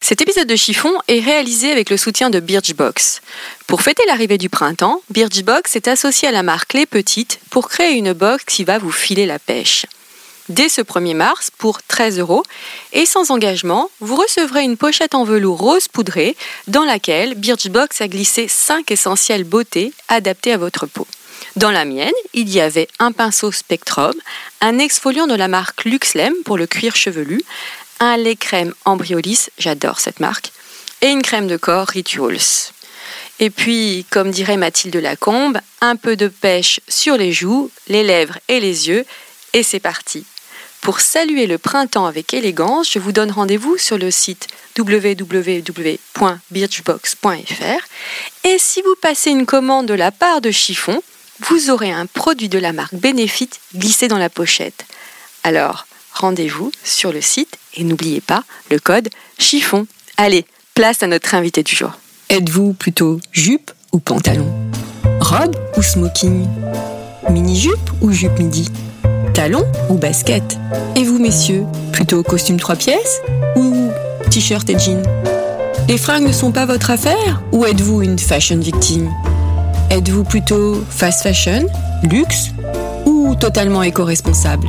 Cet épisode de Chiffon est réalisé avec le soutien de Birchbox. Pour fêter l'arrivée du printemps, Birchbox est associé à la marque Les Petites pour créer une box qui va vous filer la pêche. Dès ce 1er mars, pour 13 euros, et sans engagement, vous recevrez une pochette en velours rose poudré dans laquelle Birchbox a glissé 5 essentielles beautés adaptées à votre peau. Dans la mienne, il y avait un pinceau Spectrum, un exfoliant de la marque Luxlem pour le cuir chevelu, un lait crème Embryolis, j'adore cette marque, et une crème de corps Rituals. Et puis, comme dirait Mathilde Lacombe, un peu de pêche sur les joues, les lèvres et les yeux, et c'est parti. Pour saluer le printemps avec élégance, je vous donne rendez-vous sur le site www.birchbox.fr et si vous passez une commande de la part de Chiffon, vous aurez un produit de la marque Benefit glissé dans la pochette. Alors, rendez-vous sur le site et n'oubliez pas le code chiffon. Allez, place à notre invité du jour. Êtes-vous plutôt jupe ou pantalon? Robe ou smoking? Mini-jupe ou jupe midi? Talon ou basket? Et vous, messieurs, plutôt costume trois pièces ou t-shirt et jean Les fringues ne sont pas votre affaire ou êtes-vous une fashion victime? Êtes-vous plutôt fast fashion, luxe ou totalement éco-responsable?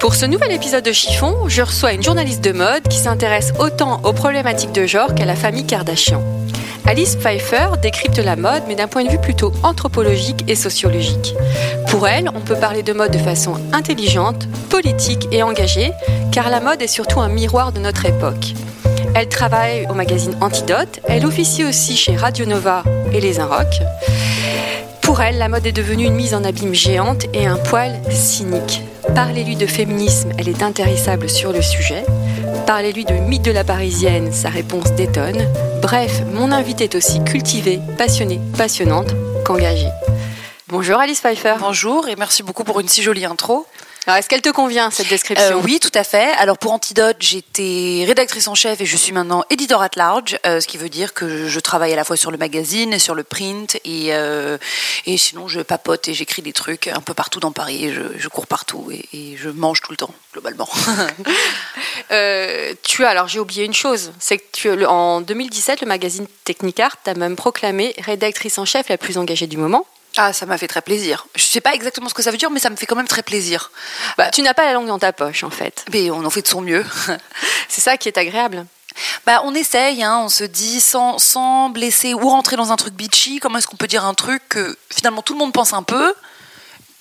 Pour ce nouvel épisode de Chiffon, je reçois une journaliste de mode qui s'intéresse autant aux problématiques de genre qu'à la famille Kardashian. Alice Pfeiffer décrypte la mode, mais d'un point de vue plutôt anthropologique et sociologique. Pour elle, on peut parler de mode de façon intelligente, politique et engagée, car la mode est surtout un miroir de notre époque. Elle travaille au magazine Antidote, elle officie aussi chez Radio Nova et Les Inrocks. Pour elle, la mode est devenue une mise en abîme géante et un poil cynique. Parlez-lui de féminisme, elle est intarissable sur le sujet. Parlez-lui de mythe de la parisienne, sa réponse détonne. Bref, mon invité est aussi cultivée, passionnée, passionnante qu'engagée. Bonjour Alice Pfeiffer. Bonjour et merci beaucoup pour une si jolie intro. Alors, est-ce qu'elle te convient cette description? Euh, oui, tout à fait. Alors pour Antidote, j'étais rédactrice en chef et je suis maintenant éditeur at large, euh, ce qui veut dire que je travaille à la fois sur le magazine et sur le print et, euh, et sinon je papote et j'écris des trucs un peu partout dans Paris. Je, je cours partout et, et je mange tout le temps globalement. Tu as, alors j'ai oublié une chose, c'est que tu, en 2017, le magazine Technicart t'a même proclamé rédactrice en chef la plus engagée du moment. Ah, ça m'a fait très plaisir. Je sais pas exactement ce que ça veut dire, mais ça me fait quand même très plaisir. Bah, tu n'as pas la langue dans ta poche en fait. Mais on en fait de son mieux. C'est ça qui est agréable. Bah, on essaye, hein, on se dit sans, sans blesser ou rentrer dans un truc bitchy, comment est-ce qu'on peut dire un truc que finalement tout le monde pense un peu,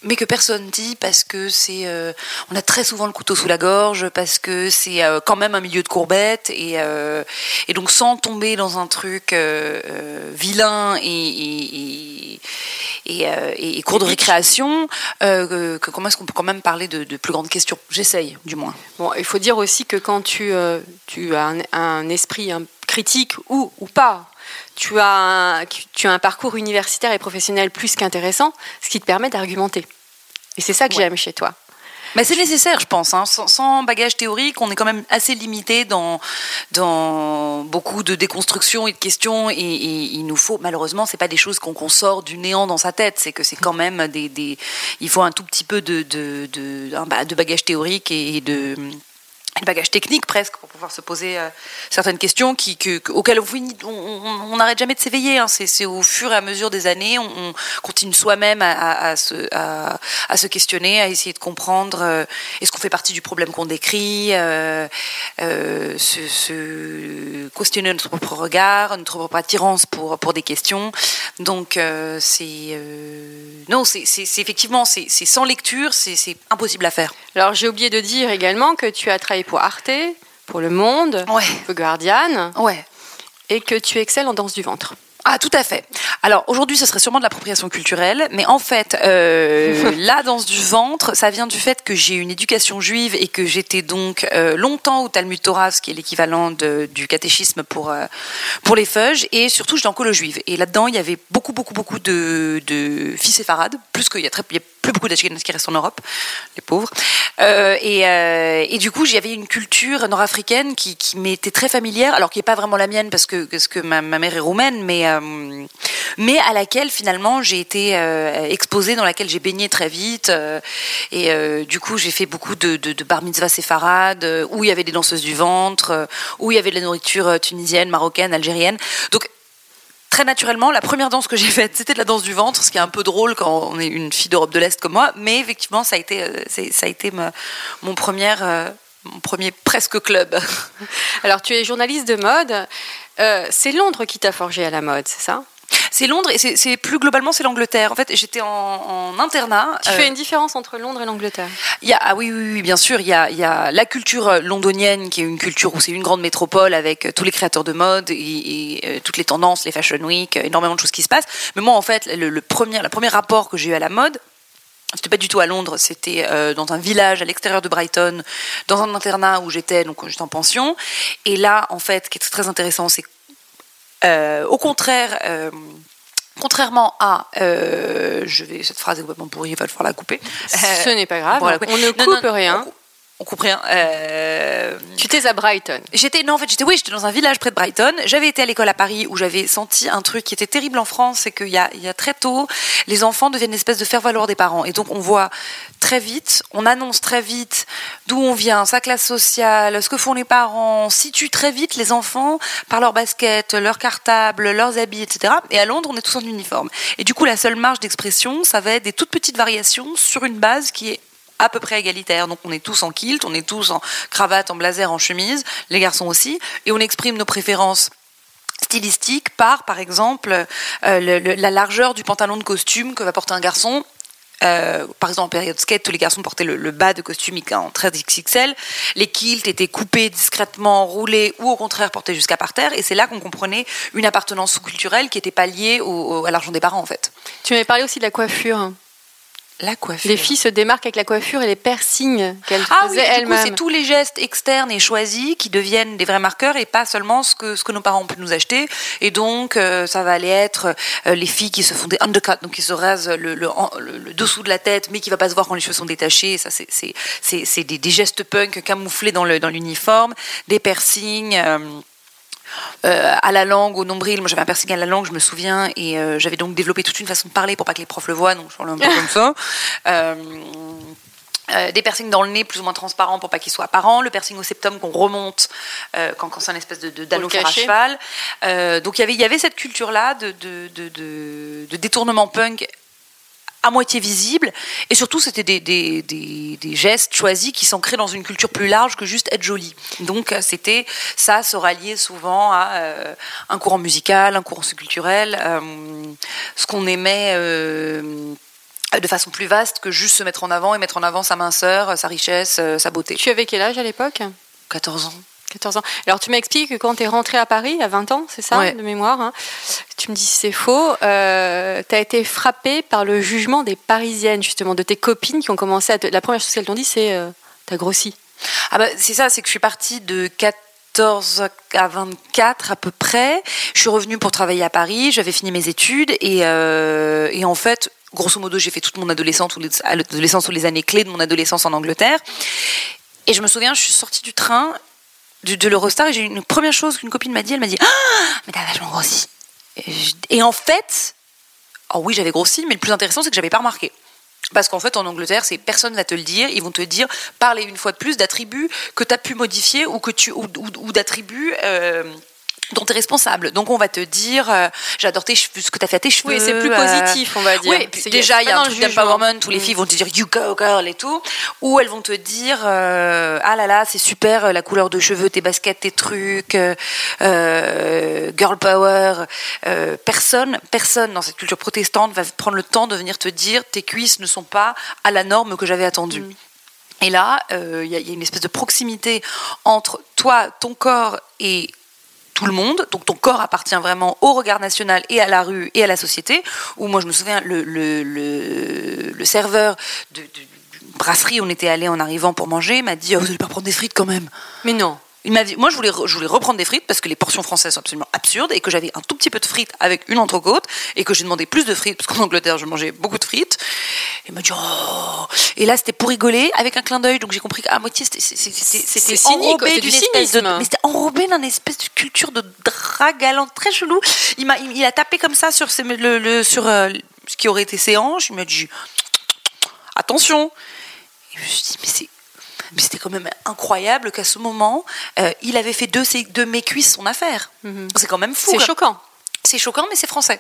mais que personne dit parce que c'est, euh, on a très souvent le couteau sous la gorge, parce que c'est euh, quand même un milieu de courbettes, et, euh, et donc sans tomber dans un truc vilain et, et, et, cours de récréation, que- comment est-ce qu'on peut quand même parler de, de plus grandes questions? J'essaye, du moins. Bon, il faut dire aussi que quand tu, tu as un, un esprit critique ou, ou pas, tu as, un, tu as un parcours universitaire et professionnel plus qu'intéressant, ce qui te permet d'argumenter. Et c'est ça que Ouais. j'aime chez toi. Mais c'est nécessaire, je pense. hein. Sans, sans bagage théorique, on est quand même assez limité dans, dans beaucoup de déconstruction et de questions. Et, et il nous faut, malheureusement, c'est pas des choses qu'on sort du néant dans sa tête. C'est que c'est quand même des, des. Il faut un tout petit peu de, de, de, de bagage théorique et de le bagage technique presque pour pouvoir se poser euh, certaines questions qui, que, auxquelles on n'arrête jamais de s'éveiller. Hein. C'est au fur et à mesure des années, on, continue soi-même à, se, questionner, à essayer de comprendre euh, est-ce qu'on fait partie du problème qu'on décrit, euh, se, questionner notre propre regard, notre propre attirance pour, pour des questions. Donc c'est non, c'est effectivement c'est sans lecture, c'est impossible à faire. Alors j'ai oublié de dire également que tu as travaillé pour Arte, pour Le Monde, ouais. pour Guardian, ouais. et que tu excelles en danse du ventre. Ah, tout à fait. Alors aujourd'hui, ce serait sûrement de l'appropriation culturelle, mais en fait, euh, la danse du ventre, ça vient du fait que j'ai une éducation juive et que j'étais donc euh, longtemps au Talmud Torah, ce qui est l'équivalent du catéchisme pour euh, pour les feuges, et surtout j'étais en colo juive. Et là-dedans, il y avait beaucoup, beaucoup, beaucoup de, de filles séfarades, plus qu'il y a très, il y a plus beaucoup d'Ashkenazes qui restent en Europe, les pauvres. Euh, et, euh, et, du coup, j'avais une culture nord-africaine qui, qui m'était très familière, alors qui n'est pas vraiment la mienne parce que, parce que ma, ma mère est roumaine, mais, euh, mais à laquelle finalement j'ai été exposée, dans laquelle j'ai baigné très vite. Et du coup, j'ai fait beaucoup de, de, de bar mitzvah séfarades, où il y avait des danseuses du ventre, où il y avait de la nourriture tunisienne, marocaine, algérienne. Donc très naturellement, la première danse que j'ai faite, c'était de la danse du ventre, ce qui est un peu drôle quand on est une fille d'Europe de l'Est comme moi. Mais effectivement, ça a été, euh, ça a été mon, première, euh, mon premier presque club. Alors, tu es journaliste de mode. Euh, c'est Londres qui t'a forgé à la mode, c'est ça? C'est Londres et c'est plus globalement c'est l'Angleterre. En fait, j'étais en, en, internat. Tu euh, fais une différence entre Londres et l'Angleterre Il y a ah oui, oui, oui bien sûr. Il y a, il y a la culture londonienne qui est une culture où c'est une grande métropole avec euh, tous les créateurs de mode et, et, euh, toutes les tendances, les fashion week, énormément de choses qui se passent. Mais moi, en fait, le, le premier, le premier rapport que j'ai eu à la mode, c'était pas du tout à Londres, c'était euh, dans un village à l'extérieur de Brighton, dans un internat où j'étais, donc j'étais en pension. Et là, en fait, ce qui est très intéressant, c'est euh, au contraire, euh, contrairement à, euh, je vais cette phrase est complètement pourrie, il va falloir la couper. Ce n'est pas grave, on ne coupe rien on coupe rien. Euh... Tu étais à Brighton. J'étais non en fait j'étais oui j'étais dans un village près de Brighton. J'avais été à l'école à Paris où j'avais senti un truc qui était terrible en France, c'est qu'il y a, il y a très tôt les enfants deviennent une espèce de faire valoir des parents et donc on voit très vite, on annonce très vite d'où on vient, sa classe sociale, ce que font les parents, situe très vite les enfants par leur basket, leur cartable, leurs habits, etc. Et à Londres on est tous en uniforme. Et du coup la seule marge d'expression ça va être des toutes petites variations sur une base qui est à peu près égalitaire. Donc on est tous en kilt, on est tous en cravate, en blazer, en chemise, les garçons aussi, et on exprime nos préférences stylistiques par, par exemple, euh, la largeur du pantalon de costume que va porter un garçon. Euh, par exemple, en période skate, tous les garçons portaient le, bas de costume en 13 XXL. Les kilts étaient coupés discrètement, roulés ou au contraire portés jusqu'à par terre. Et c'est là qu'on comprenait une appartenance sous-culturelle qui n'était pas liée à l'argent des parents, en fait. Tu m'avais parlé aussi de la coiffure. La coiffure. Les filles se démarquent avec la coiffure et les piercings qu'elles ah faisaient oui, elles-mêmes. C'est tous les gestes externes et choisis qui deviennent des vrais marqueurs et pas seulement ce que, ce que nos parents ont pu nous acheter. Et donc, euh, ça va aller être euh, les filles qui se font des undercuts, donc qui se rasent le, le, le, le, dessous de la tête, mais qui va pas se voir quand les cheveux sont détachés. Ça, c'est, des, des, gestes punk camouflés dans l'uniforme, des piercings. Euh, euh, à la langue, au nombril. Moi, j'avais un piercing à la langue, je me souviens, et euh, j'avais donc développé toute une façon de parler pour pas que les profs le voient, donc je parle un peu comme ça. Euh, euh, des piercings dans le nez plus ou moins transparents pour pas qu'ils soient apparents, le piercing au septum qu'on remonte euh, quand, quand c'est un espèce de, de à cheval. Euh, donc y il y avait cette culture là de, de, de, de, détournement punk à moitié visible et surtout c'était des, des, des, des, gestes choisis qui s'ancraient dans une culture plus large que juste être jolie donc c'était ça se rallier souvent à euh, un courant musical un courant culturel euh, ce qu'on aimait euh, de façon plus vaste que juste se mettre en avant et mettre en avant sa minceur, sa richesse, sa beauté. Tu avais quel âge à l'époque? 14 ans. 14 ans. Alors tu m'expliques que quand tu es rentrée à Paris à 20 ans, c'est ça, ouais. de mémoire, hein, tu me dis c'est faux, euh, tu as été frappée par le jugement des Parisiennes, justement, de tes copines qui ont commencé à te... La première chose qu'elles t'ont dit, c'est euh, t'as grossi. Ah bah, c'est ça, c'est que je suis partie de 14 à 24 à peu près. Je suis revenue pour travailler à Paris, j'avais fini mes études et, euh, et en fait, grosso modo, j'ai fait toute mon adolescence ou, les, adolescence ou les années clés de mon adolescence en Angleterre. Et je me souviens, je suis sortie du train de, l'Eurostar et j'ai une première chose qu'une copine m'a dit, elle m'a dit ah, mais t'as vachement grossi. Et, en fait, oh oui, j'avais grossi, mais le plus intéressant, c'est que j'avais pas remarqué. Parce qu'en fait, en Angleterre, c'est personne va te le dire. Ils vont te dire, parler une fois de plus d'attributs que tu as pu modifier ou que tu ou d'attributs. euh, dont tu es responsable. Donc on va te dire, euh, j'adore tes cheveux, ce que tu as fait à tes cheveux. Oui, c'est plus euh, positif, on va dire. Oui, puis déjà, il y a un truc d'empowerment où les Mm. filles vont te dire you go girl et tout, ou elles vont te dire euh, ah là là, c'est super la couleur de cheveux, tes baskets, tes trucs, girl power. Personne, personne dans cette culture protestante va prendre le temps de venir te dire tes cuisses ne sont pas à la norme que j'avais attendue. Et là, il y, a- il y a une espèce de proximité entre toi, ton corps et tout le monde. Donc ton corps appartient vraiment au regard national et à la rue et à la société. Où moi, je me souviens, le, serveur de, de- brasserie on était allé en arrivant pour manger m'a dit oh, Vous allez pas prendre des frites quand même Mais non. Il m'a dit, moi je voulais, re- je voulais reprendre des frites parce que les portions françaises sont absolument absurdes et que j'avais un tout petit peu de frites avec une entrecôte et que j'ai demandé plus de frites parce qu'en Angleterre je mangeais beaucoup de frites. Il m'a dit oh et là c'était pour rigoler avec un clin d'œil donc j'ai compris qu'à moitié c'était enrobé d'une du espèce de mais c'était enrobé d'une espèce de culture de drague galante très chelou. Il m'a il, il a tapé comme ça sur ses- le, le- sur euh, ce qui aurait été ses hanches. Il m'a dit attention. Et je me suis dit, mais c'est. Mais c'était quand même incroyable qu'à ce moment, euh, il avait fait de, de mes cuisses son affaire. C'est quand même fou. C'est choquant. C'est choquant, mais c'est français.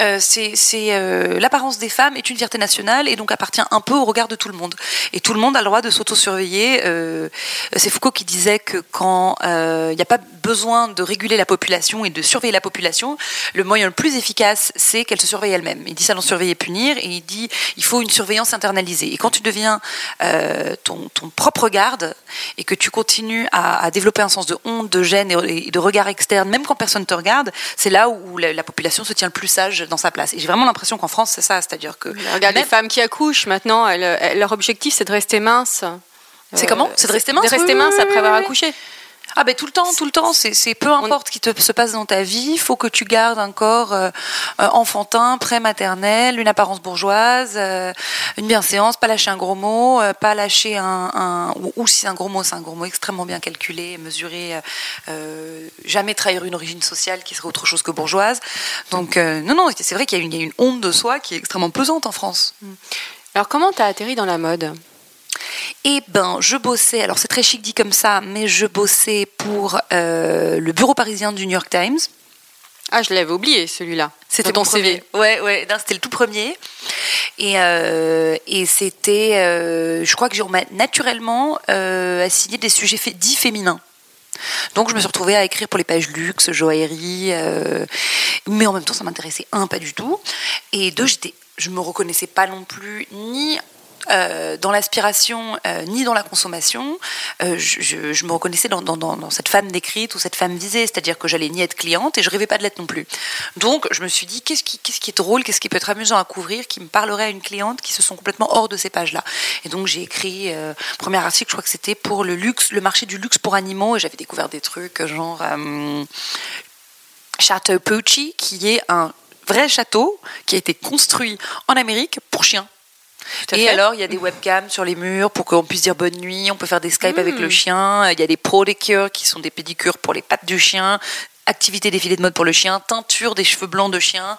Euh, c'est euh, l'apparence des femmes est une fierté nationale et donc appartient un peu au regard de tout le monde. Et tout le monde a le droit de s'auto-surveiller. Euh, c'est Foucault qui disait que quand il n'y a pas besoin de réguler la population et de surveiller la population, le moyen le plus efficace, c'est qu'elle se surveille elle-même. Il dit ça dans Surveiller et punir et il dit il faut une surveillance internalisée. Et quand tu deviens ton, propre garde et que tu continues à, développer un sens de honte, de gêne et, de regard externe, même quand personne te regarde, c'est là où la population se tient le plus sage dans sa place. Et j'ai vraiment l'impression qu'en France, c'est ça, c'est-à-dire que Regarde les femmes qui accouchent maintenant, elles- elles- leur objectif c'est de rester mince. C'est comment C'est de rester mince De rester mince après avoir accouché. Ah ben tout le temps, tout le temps, c'est peu importe ce qui te se passe dans ta vie, il faut que tu gardes un corps euh, euh, enfantin, pré-maternel, une apparence bourgeoise, euh, une bienséance, pas lâcher un gros mot, euh, pas lâcher un, un- ou, ou si c'est un gros mot, c'est un gros mot extrêmement bien calculé, mesuré, jamais trahir une origine sociale qui serait autre chose que bourgeoise. Donc non non, c'est vrai qu'il y, a une- il y a une honte de soi qui est extrêmement pesante en France. Alors comment t'as atterri dans la mode? Eh ben, je bossais, alors c'est très chic dit comme ça, mais je bossais pour euh, le bureau parisien du New York Times. Ah, je l'avais oublié celui-là. C'était mon ton CV. Ouais, ouais, c'était le tout premier. Et, euh, et c'était, euh, je crois que m'a naturellement assigné des sujets dits féminins. Donc je me suis retrouvée à écrire pour les pages luxe, joaillerie, euh, mais en même temps ça m'intéressait un pas du tout, et deux j'étais, je me reconnaissais pas non plus ni euh, dans l'aspiration euh, ni dans la consommation, euh, je, me reconnaissais dans, cette femme décrite ou cette femme visée, c'est-à-dire que j'allais ni être cliente et je rêvais pas de l'être non plus. Donc je me suis dit qu'est-ce qui, est drôle, qu'est-ce qui peut être amusant à couvrir, qui me parlerait à une cliente qui se sont complètement hors de ces pages-là. Et donc j'ai écrit premier article, je crois que c'était pour le luxe, le marché du luxe pour animaux, et j'avais découvert des trucs genre Château Pucci, qui est un vrai château qui a été construit en Amérique pour chiens. Et fait. alors, il y a des webcams sur les murs pour qu'on puisse dire bonne nuit. On peut faire des Skype avec le chien. Il y a des pedicures qui sont des pédicures pour les pattes du chien. Activité défilé de mode pour le chien, teinture des cheveux blancs de chien,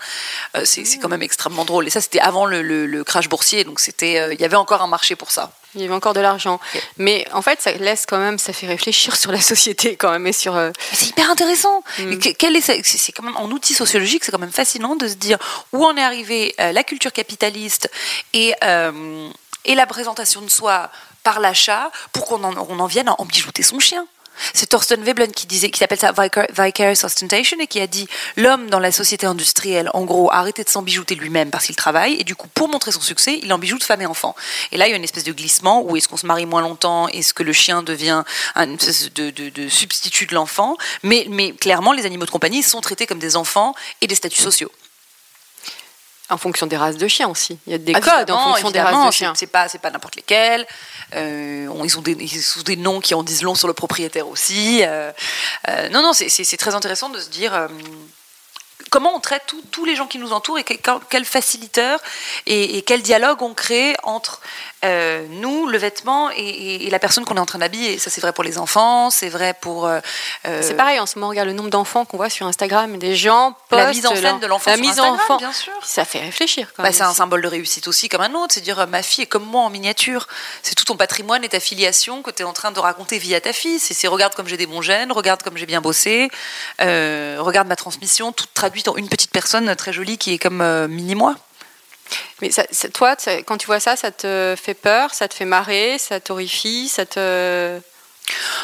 Euh, c'est quand même extrêmement drôle. Et ça, c'était avant le, le- le crash boursier, donc c'était, euh, il y avait encore un marché pour ça. Il y avait encore de l'argent. Mais en fait, ça laisse quand même, ça fait réfléchir sur la société quand même et sur. euh, C'est hyper intéressant. Mm. Quel est, c'est quand même en outil sociologique, c'est quand même fascinant de se dire où en est arrivée euh, la culture capitaliste et euh, et la présentation de soi par l'achat pour qu'on en, on en vienne à en bijouter son chien. C'est Thorsten Veblen qui disait, qui appelle ça vicar- vicarious ostentation et qui a dit l'homme dans la société industrielle, en gros, a arrêté de s'en bijouter lui-même parce qu'il travaille et du coup, pour montrer son succès, il en bijoute femme et enfant. Et là, il y a une espèce de glissement où est-ce qu'on se marie moins longtemps, est-ce que le chien devient un espèce de, substitut de l'enfant, mais clairement, les animaux de compagnie sont traités comme des enfants et des statuts sociaux. En fonction des races de chiens aussi. Il y a des Ah, codes en fonction des races de chiens. C'est pas, c'est pas n'importe lesquels. Euh, on- ils, ont des, ils ont des noms qui en disent long sur le propriétaire aussi. Euh, euh, non, non, c'est- c'est c'est très intéressant de se dire. Comment on traite tous les gens qui nous entourent et quel, faciliteur et, quel dialogue on crée entre euh, nous, le vêtement et, la personne qu'on est en train d'habiller. Ça, c'est vrai pour les enfants, c'est vrai pour. Euh, euh, c'est pareil, en ce moment, on regarde le nombre d'enfants qu'on voit sur Instagram, des gens La mise en scène de l'enfant La mise en enfant, bien sûr. Ça fait réfléchir. Bah, c'est un symbole de réussite aussi, comme un autre. C'est dire, ma fille est comme moi en miniature. C'est tout ton patrimoine et ta filiation que tu es en train de raconter via ta fille. C'est regarde comme j'ai des bons gènes, regarde comme j'ai bien bossé, regarde ma transmission, tout traduit une petite personne très jolie qui est comme mini-moi. Mais toi, quand tu vois ça, ça te fait peur, ça te fait marrer, ça t'horrifie, ça te,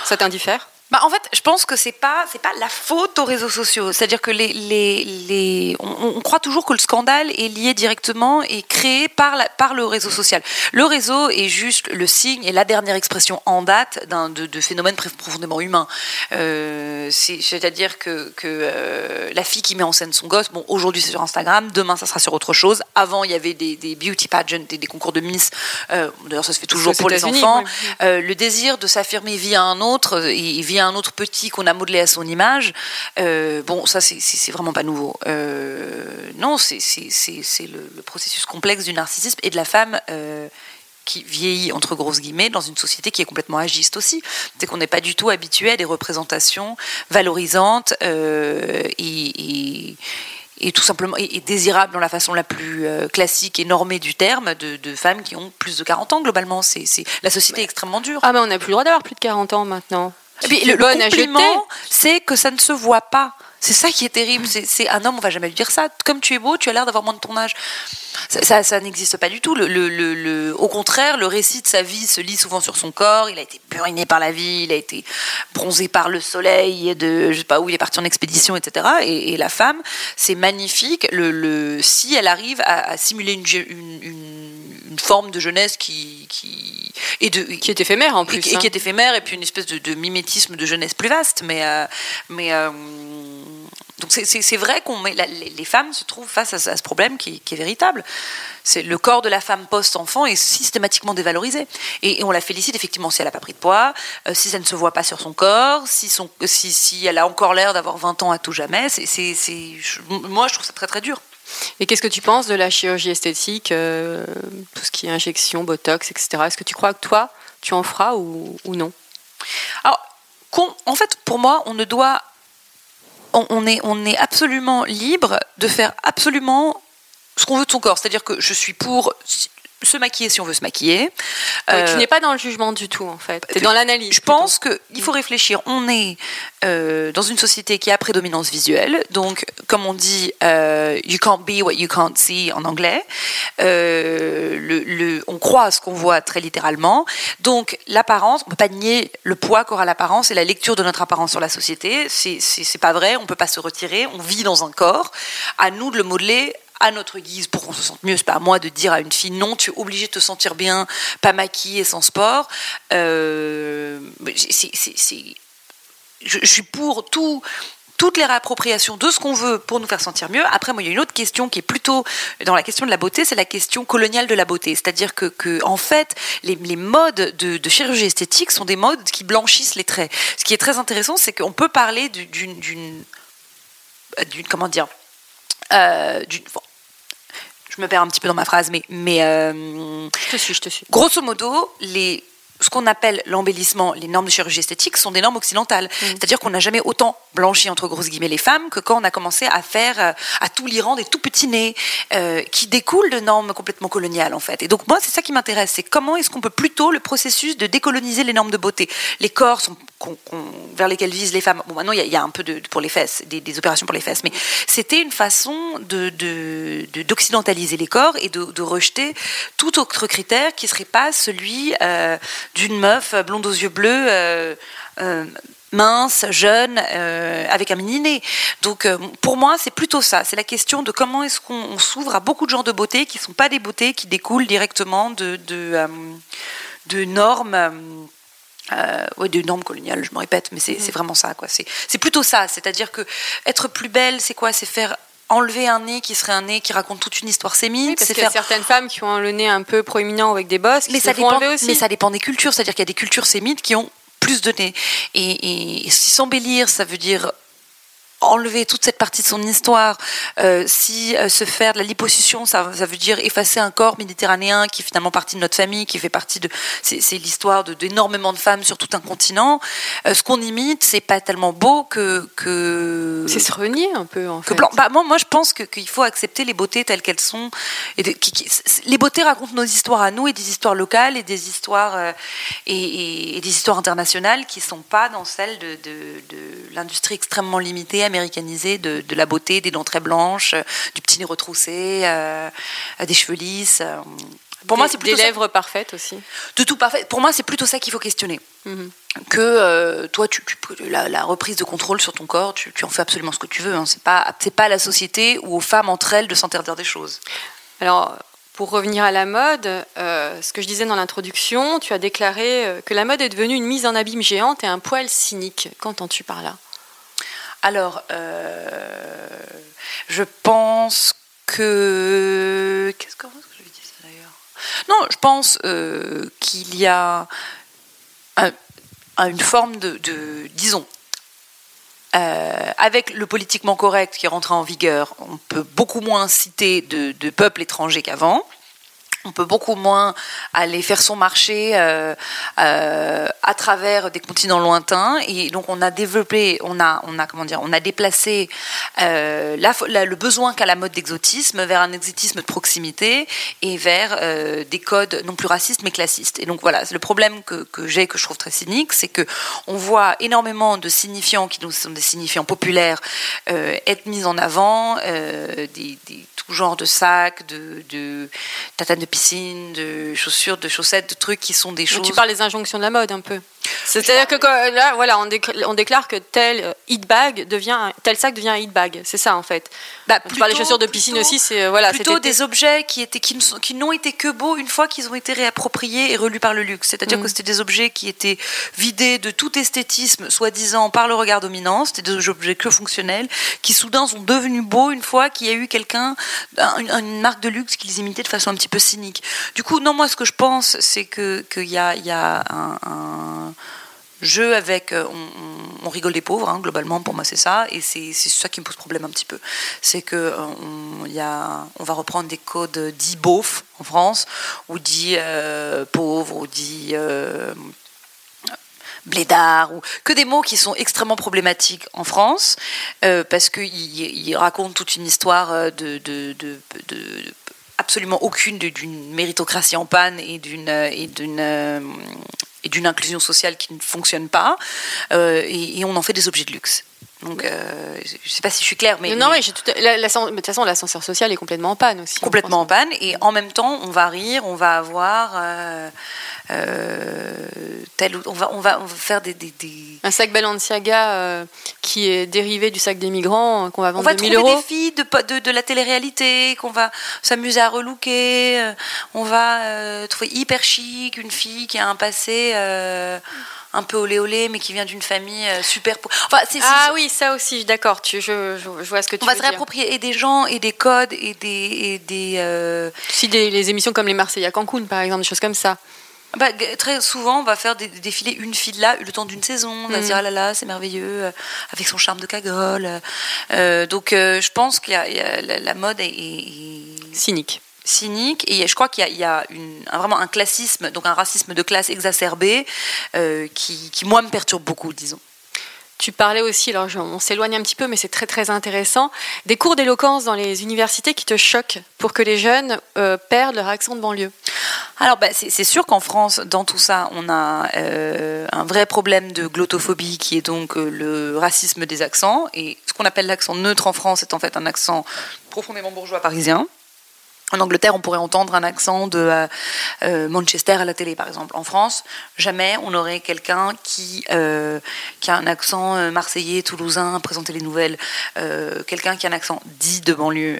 ça t'indiffère? Bah, en fait, je pense que c'est pas c'est pas la faute aux réseaux sociaux. C'est-à-dire que les, les, les on, croit toujours que le scandale est lié directement et créé par la, par le réseau social. Le réseau est juste le signe et la dernière expression en date d'un de, de phénomènes profondément humains. Euh, c'est-à-dire que, que euh, la fille qui met en scène son gosse, bon, aujourd'hui c'est sur Instagram, demain ça sera sur autre chose. Avant il y avait des, des beauty pageants, des, des concours de Miss. Euh, D'ailleurs ça se fait toujours pour les enfants. Le désir de s'affirmer via un autre et via un autre petit qu'on a modelé à son image. Euh, bon, ça, c'est vraiment pas nouveau. Euh, non, c'est le, processus complexe du narcissisme et de la femme. Euh, qui vieillit entre grosses guillemets dans une société qui est complètement agiste aussi. C'est qu'on n'est pas du tout habitué à des représentations valorisantes et, tout simplement et, désirables dans la façon la plus classique et normée du terme de, femmes qui ont plus de 40 ans globalement. C'est la société est extrêmement dure. Ah mais on n'a plus le droit d'avoir plus de 40 ans maintenant le, compliment, c'est que ça ne se voit pas. C'est ça qui est terrible. C'est un homme, on va jamais lui dire ça. Comme tu es beau, tu as l'air d'avoir moins de ton âge. Ça, ça, n'existe pas du tout. Le, le, au contraire, le récit de sa vie se lit souvent sur son corps. Il a été buriné par la vie, il a été bronzé par le soleil, de je sais pas où il est parti en expédition, etc. Et, la femme, c'est magnifique. Si elle arrive à, simuler une, une, forme de jeunesse qui, qui et de qui est éphémère en plus, et, qui hein. est éphémère, et puis une espèce de, mimétisme de jeunesse plus vaste. Mais euh, mais euh, donc c'est vrai qu'on met les, femmes se trouvent face à, ce problème qui, est véritable. C'est le corps de la femme post-enfant est systématiquement dévalorisé et, on la félicite effectivement si elle n'a pas pris de poids, euh, si ça ne se voit pas sur son corps, si, son, si, si elle a encore l'air d'avoir 20 ans à tout jamais. C'est moi je trouve ça très très dur. Et qu'est-ce que tu penses de la chirurgie esthétique, euh, tout ce qui est injection, botox, etc. Est-ce que tu crois que toi tu en feras ou, ou non? Alors, en fait, pour moi, on ne doit on, est, on est absolument libre de faire absolument ce qu'on veut de son corps. C'est-à-dire que je suis pour se maquiller si on veut se maquiller. tu euh, n'es pas dans le jugement du tout, en fait. Tu es dans l'analyse. Je pense qu'il faut réfléchir. On est euh, dans une société qui a prédominance visuelle. Donc, comme on dit, euh, you can't be what you can't see en anglais. Le, on croit à ce qu'on voit très littéralement. Donc, l'apparence, on ne peut pas nier le poids qu'aura l'apparence et la lecture de notre apparence sur la société. C'est pas vrai. On ne peut pas se retirer. On vit dans un corps. À nous de le modeler à notre guise pour qu'on se sente mieux. C'est pas à moi de dire à une fille non, tu es obligée de te sentir bien, pas maquillée, sans sport. Euh, je, suis pour tout toutes les réappropriations de ce qu'on veut pour nous faire sentir mieux. Après, moi, il y a une autre question qui est plutôt dans la question de la beauté, c'est la question coloniale de la beauté. C'est-à-dire que, en fait, les, modes de, chirurgie esthétique sont des modes qui blanchissent les traits. Ce qui est très intéressant, c'est qu'on peut parler d'une, d'une, comment dire, euh, d'une, je me perds un petit peu dans ma phrase, mais, mais euh, je te suis, je te suis. Grosso modo, les ce qu'on appelle l'embellissement, les normes de chirurgie esthétique, sont des normes occidentales. Mm. C'est-à-dire qu'on n'a jamais autant blanchi, entre grosses guillemets, les femmes que quand on a commencé à faire, euh, à tout l'Iran des tout petits nez, euh, qui découlent de normes complètement coloniales, en fait. Et donc, moi, c'est ça qui m'intéresse, c'est comment est-ce qu'on peut plutôt le processus de décoloniser les normes de beauté? Les corps sont, vers lesquels visent les femmes. Bon, maintenant, il y, a un peu de, pour les fesses, des, opérations pour les fesses, mais c'était une façon d'occidentaliser de, les corps et de, rejeter tout autre critère qui serait pas celui euh, d'une meuf blonde aux yeux bleus. Euh, euh, mince, jeune, euh, avec un mini-nez. Donc pour moi, c'est plutôt ça. C'est la question de comment est-ce qu'on s'ouvre à beaucoup de genres de beauté qui ne sont pas des beautés qui découlent directement de, de, normes. Euh, de normes coloniales, je me répète, mais c'est mm-hmm. vraiment ça. quoi. C'est plutôt ça. C'est-à-dire que être plus belle, c'est quoi? C'est faire enlever un nez qui serait un nez qui raconte toute une histoire sémite. c'est faire... certaines femmes qui ont le nez un peu proéminent avec des bosses. Mais ça, dépend, aussi. mais ça dépend des cultures. C'est-à-dire qu'il y a des cultures sémites qui ont plus de nez. Et, et s'embellir, ça veut dire enlever toute cette partie de son histoire, euh, si euh, se faire de la liposuction, ça, ça, veut dire effacer un corps méditerranéen qui est finalement partie de notre famille, qui fait partie de, c'est l'histoire d'énormément de, femmes sur tout un continent. Euh, ce qu'on imite, c'est pas tellement beau que que. C'est se renier un peu en fait. Bah, moi, moi, je pense qu'il faut accepter les beautés telles qu'elles sont. Et qui, les beautés racontent nos histoires à nous et des histoires locales et des histoires et, et, des histoires internationales qui sont pas dans celles de l'industrie extrêmement limitée américanisée de, de, la beauté, des dents très blanches, euh, du petit nez retroussé, euh, des cheveux lisses. Euh. Pour des, moi, c'est des lèvres parfaites aussi. De tout parfait. Pour moi, c'est plutôt ça qu'il faut questionner. Mhm. Que toi, tu, la, la, reprise de contrôle sur ton corps, tu, tu, en fais absolument ce que tu veux. Hein. C'est pas, c'est pas la société ou aux femmes entre elles de s'interdire des choses. Alors, pour revenir à la mode, euh, ce que je disais dans l'introduction, tu as déclaré que la mode est devenue une mise en abîme géante et un poil cynique. Qu'entends-tu par là? Alors, euh, je pense que. Qu'est-ce que, je dit ça d'ailleurs? Non, je pense euh, qu'il y a une forme de, disons, euh, avec le politiquement correct qui est rentré en vigueur, on peut beaucoup moins citer de peuples étrangers qu'avant on peut beaucoup moins aller faire son marché euh, euh, à travers des continents lointains et donc on a développé, on a, déplacé euh, la, le besoin qu'a la mode d'exotisme vers un exotisme de proximité et vers des codes non plus racistes mais classistes. Et donc voilà, le problème que, j'ai que je trouve très cynique, c'est que on voit énormément de signifiants qui sont des signifiants populaires être mis en avant, des, tout genre de sacs, de, de tatanes de piscine, de chaussures, de chaussettes, de trucs qui sont des choses. tu parles des injonctions de la mode un peu. C'est-à-dire que là, voilà, on, déclare, que tel hit bag devient tel sac devient un hit bag. C'est ça en fait. Bah, tu parles des chaussures de piscine aussi, c'est euh, voilà. Plutôt des objets qui étaient qui, n'ont été que beaux une fois qu'ils ont été réappropriés et relus par le luxe. C'est-à-dire mm. que c'était des objets qui étaient vidés de tout esthétisme, soi-disant par le regard dominant. C'était des objets que fonctionnels qui soudain sont devenus beaux une fois qu'il y a eu quelqu'un, une, marque de luxe qui les imitait de façon un petit peu cynique. Du coup, non, moi ce que je pense, c'est que qu'il y a, y a un jeu avec. Euh, on, rigole des pauvres, hein, globalement, pour moi, c'est ça. Et c'est ça qui me pose problème un petit peu. C'est que euh, on, y a, on va reprendre des codes dits beaufs en France, ou dits euh, pauvres, ou dits. blédard, ou que des mots qui sont extrêmement problématiques en France, parce qu'ils racontent toute une histoire de, de, absolument aucune d'une méritocratie en panne et d'une et d'une inclusion sociale qui ne fonctionne pas, euh, et, on en fait des objets de luxe. Donc, euh, je ne sais pas si je suis claire, mais non, mais, tout, la, de toute façon, l'ascenseur social est complètement en panne aussi. Complètement en, panne, et en même temps, on va rire, on va avoir euh, tel, on va, on va, on va faire des, des, un sac Balenciaga qui est dérivé du sac des migrants qu'on va vendre on va 1000 euros. des filles de, de, de la télé-réalité qu'on va s'amuser à relooker. on va trouver hyper chic une fille qui a un passé un peu olé olé, mais qui vient d'une famille euh, super. Enfin, ah oui, ça aussi, d'accord. Tu, je, je, vois ce que tu on veux dire. On va se réapproprier et des gens et des codes et des. Et des euh, Si des, les émissions comme les Marseillais à Cancun, par exemple, des choses comme ça. Bah, très souvent, on va faire défiler une fille là le temps d'une saison. On va se mm. dire ah là là, c'est merveilleux, euh, avec son charme de cagole. donc, je pense que la, mode est cynique cynique et je crois qu'il y a, vraiment un classisme, donc un racisme de classe exacerbé euh, qui, moi me perturbe beaucoup, disons. Tu parlais aussi, alors on s'éloigne un petit peu, mais c'est très très intéressant, des cours d'éloquence dans les universités qui te choquent pour que les jeunes euh, perdent leur accent de banlieue. Alors bah, c'est sûr qu'en France, dans tout ça, on a euh, un vrai problème de glottophobie qui est donc le racisme des accents. Et ce qu'on appelle l'accent neutre en France est en fait un accent profondément bourgeois parisien. En Angleterre, on pourrait entendre un accent de euh, euh, Manchester à la télé, par exemple. En France, jamais on aurait quelqu'un qui, euh, qui a un accent marseillais, toulousain, à présenter les nouvelles. quelqu'un qui a un accent dit de banlieue.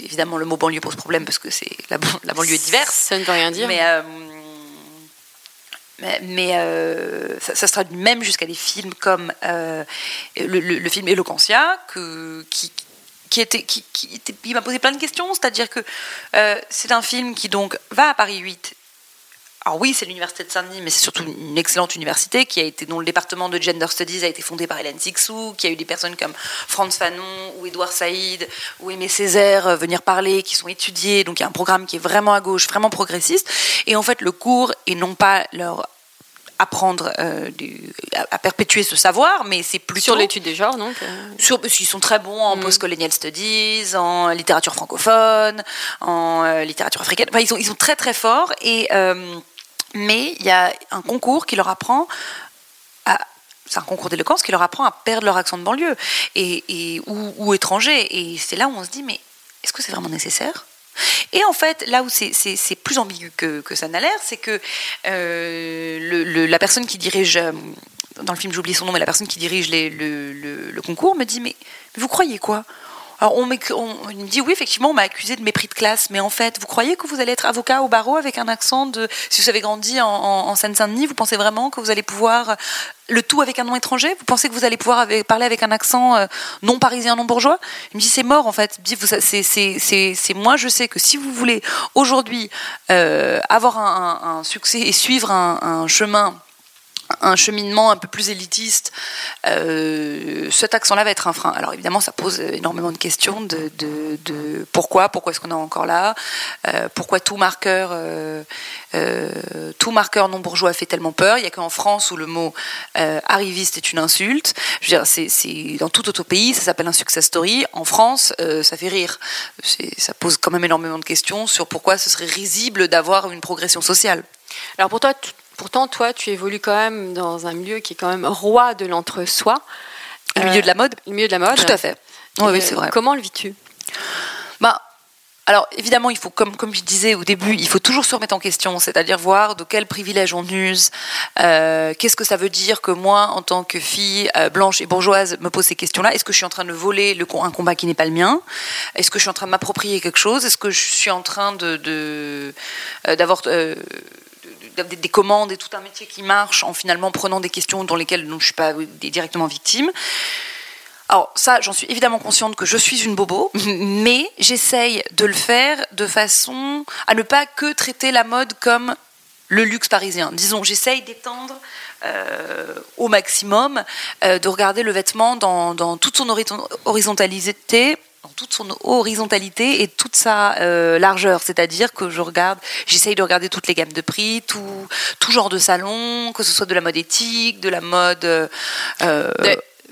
évidemment, le mot banlieue pose problème parce que c'est la, banlieue est diverse. Ça ne veut rien dire. Mais, mais, ça, ça, se traduit même jusqu'à des films comme le, film Eloquentia, que, qui, qui il m'a posé plein de questions, c'est-à-dire que euh, c'est un film qui donc va à Paris 8 alors oui, c'est l'université de Saint-Denis, mais c'est surtout une excellente université qui a été, dont le département de Gender Studies a été fondé par Hélène Sixou, qui a eu des personnes comme Franz Fanon ou Édouard Saïd ou Aimé Césaire euh, venir parler, qui sont étudiés. Donc il y a un programme qui est vraiment à gauche, vraiment progressiste. Et en fait, le cours et non pas leur apprendre euh, à, perpétuer ce savoir, mais c'est plutôt sur l'étude des genres, donc. Euh. Sur, ils sont très bons en mm. post-colonial studies, en littérature francophone, en littérature africaine. Enfin, ils sont ils sont très très forts et mais il y a un concours qui leur apprend à c'est un concours d'éloquence qui leur apprend à perdre leur accent de banlieue et, ou, étranger. Et c'est là où on se dit, mais est-ce que c'est vraiment nécessaire? Et en fait, là où c'est plus ambigu que, ça n'a l'air, c'est que euh, la personne qui dirige, euh, dans le film j'oublie son nom, mais la personne qui dirige le, le, concours me dit, mais vous croyez quoi? Alors on, me dit oui, effectivement, on m'a accusé de mépris de classe, mais en fait, vous croyez que vous allez être avocat au barreau avec un accent de. Si vous avez grandi en, Seine-Saint-Denis, vous pensez vraiment que vous allez pouvoir. Le tout avec un nom étranger? Vous pensez que vous allez pouvoir parler avec un accent euh, non parisien, non bourgeois? Il me dit c'est mort en fait. C'est moi, je sais que si vous voulez aujourd'hui euh, avoir un, succès et suivre un chemin un cheminement un peu plus élitiste, euh, cet accent-là va être un frein. Alors évidemment, ça pose énormément de questions de, pourquoi, pourquoi est-ce qu'on est encore là, euh, pourquoi tout marqueur, euh, tout marqueur non bourgeois fait tellement peur. Il n'y a qu'en France où le mot arriviste est une insulte. Je veux dire, c'est, dans tout autre pays, ça s'appelle un success story. En France, ça fait rire. Ça pose quand même énormément de questions sur pourquoi ce serait risible d'avoir une progression sociale. Alors pour toi, Pourtant, toi, tu évolues quand même dans un milieu qui est quand même roi de l'entre-soi. Le milieu de la mode Le milieu de la mode. Tout à fait. Oui, c'est vrai. Comment le vis-tu? Bah, alors évidemment, il faut, comme, comme je disais au début, il faut toujours se remettre en question, c'est-à-dire voir de quels privilèges on use, euh, qu'est-ce que ça veut dire que moi, en tant que fille euh, blanche et bourgeoise, me pose ces questions-là. Est-ce que je suis en train de voler le, un combat qui n'est pas le mien? Est-ce que je suis en train de m'approprier quelque chose? Est-ce que je suis en train de, euh, des, commandes et tout un métier qui marche en finalement prenant des questions dans lesquelles je ne suis pas directement victime. Alors ça, j'en suis évidemment consciente que je suis une bobo, mais j'essaye de le faire de façon à ne pas que traiter la mode comme le luxe parisien. Disons, j'essaye d'étendre euh, au maximum, euh, de regarder le vêtement dans toute son horizontalité dans toute son horizontalité et toute sa euh, largeur. C'est-à-dire que je regarde, j'essaye de regarder toutes les gammes de prix, tout, tout genre de salon, que ce soit de la mode éthique, de la mode. Euh,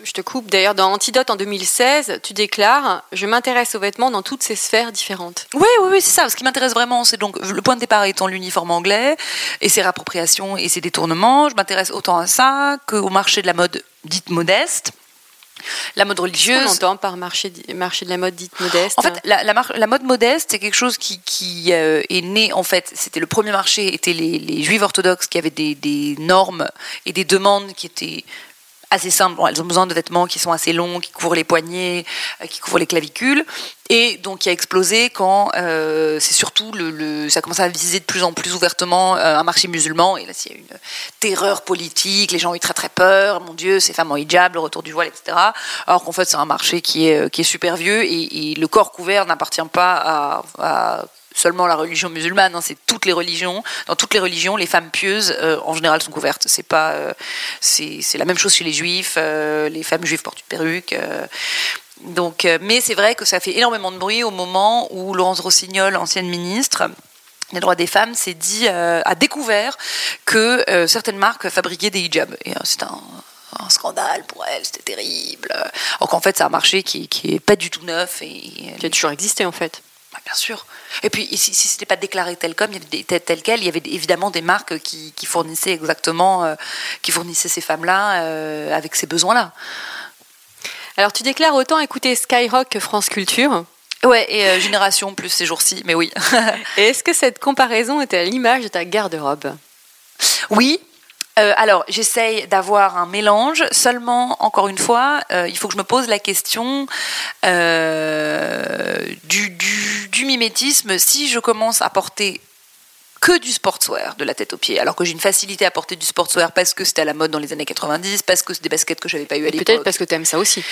je te coupe. D'ailleurs, dans Antidote en 2016, tu déclares Je m'intéresse aux vêtements dans toutes ces sphères différentes. Oui, oui, oui, c'est ça. Ce qui m'intéresse vraiment, c'est donc le point de départ étant l'uniforme anglais et ses réappropriations et ses détournements. Je m'intéresse autant à ça qu'au marché de la mode dite modeste la mode religieuse. On entend par marché, marché de la mode dite modeste. En fait, la, la, mode modeste, c'est quelque chose qui, qui euh, est né, en fait, c'était le premier marché, étaient les, les juifs orthodoxes qui avaient des, des normes et des demandes qui étaient assez simples. elles ont besoin de vêtements qui sont assez longs, qui couvrent les poignets, euh, qui couvrent les clavicules. Et donc, qui a explosé quand euh, c'est surtout le, ça a commencé à viser de plus en plus ouvertement euh, un marché musulman. Et là, il y a une terreur politique, les gens ont eu très très peur. Mon Dieu, ces femmes en hijab, le retour du voile, etc. Alors qu'en fait, c'est un marché qui est, qui est super vieux et, le corps couvert n'appartient pas à seulement la religion musulmane, hein, c'est toutes les religions. Dans toutes les religions, les femmes pieuses, euh, en général, sont couvertes. C'est pas, euh, c'est, la même chose chez les juifs. Euh, les femmes juives portent une perruque. donc, mais c'est vrai que ça fait énormément de bruit au moment où Laurence Rossignol, ancienne ministre, des droits des femmes s'est dit a découvert que certaines marques fabriquaient des hijabs et c'est un, scandale pour elle c'était terrible alors qu'en fait c'est un marché qui, qui est pas du tout neuf et qui a toujours existé en fait bien sûr. Et puis, si, ce n'était pas déclaré tel comme, tel quel, il y avait évidemment des marques qui, fournissaient exactement, euh, qui fournissaient ces femmes-là euh, avec ces besoins-là. Alors, tu déclares autant écouter Skyrock que France Culture. Ouais, et euh, Génération plus ces jours-ci, mais oui. et est-ce que cette comparaison était à l'image de ta garde-robe? Oui, euh, alors, j'essaye d'avoir un mélange. Seulement, encore une fois, euh, il faut que je me pose la question euh, du, du, mimétisme. Si je commence à porter que du sportswear de la tête aux pieds, alors que j'ai une facilité à porter du sportswear parce que c'était à la mode dans les années 90, parce que c'est des baskets que j'avais pas eu à l'époque. Peut-être parce que tu aimes ça aussi.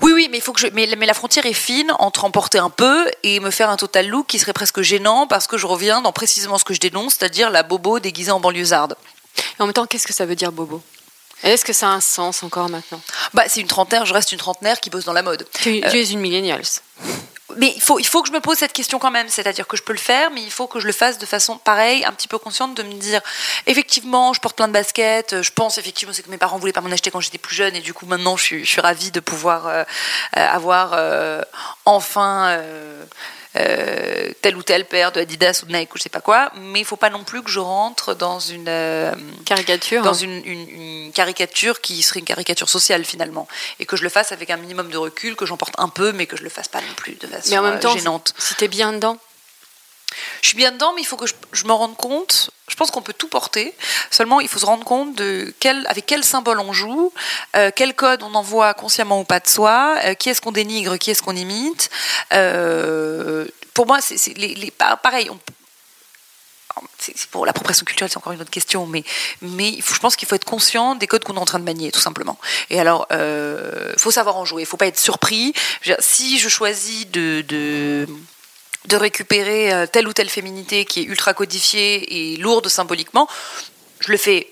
Oui, oui, mais il faut que je, mais, mais la frontière est fine entre en porter un peu et me faire un total look qui serait presque gênant parce que je reviens dans précisément ce que je dénonce, c'est-à-dire la bobo déguisée en banlieusarde. Et en même temps, qu'est-ce que ça veut dire bobo? Est-ce que ça a un sens encore maintenant? Bah, c'est une trentenaire, je reste une trentenaire qui bosse dans la mode. Tu, tu es une millennials. Mais il faut, il faut que je me pose cette question quand même, c'est-à-dire que je peux le faire, mais il faut que je le fasse de façon pareille, un petit peu consciente, de me dire, effectivement, je porte plein de baskets, je pense effectivement c'est que mes parents voulaient pas m'en acheter quand j'étais plus jeune, et du coup maintenant je suis, je suis ravie de pouvoir euh, euh, avoir euh, enfin euh, telle ou telle paire de Adidas ou de Nike ou je sais pas quoi, mais il faut pas non plus que je rentre dans une euh, Caricature. dans une, une- une caricature qui serait une caricature sociale finalement, et que je le fasse avec un minimum de recul, que j'en porte un peu, mais que je le fasse pas non plus de façon Mais en même euh, temps, gênante. si t'es bien dedans, Je suis bien dedans, mais il faut que je, je me rende compte. Je pense qu'on peut tout porter. Seulement, il faut se rendre compte avec quel symbole on joue, euh, quel code on envoie consciemment ou pas de soi, euh, qui est-ce qu'on dénigre, qui est-ce qu'on imite. Euh, pour moi, c'est pareil. on- c'est pour l'appropriation culturelle, c'est encore une autre question, mais, je pense qu'il faut être conscient des codes qu'on est en train de manier, tout simplement. Et alors, il faut savoir en jouer, il faut pas être surpris. Si je choisis de de récupérer euh, telle ou telle féminité qui est ultra codifiée et lourde symboliquement, je le fais.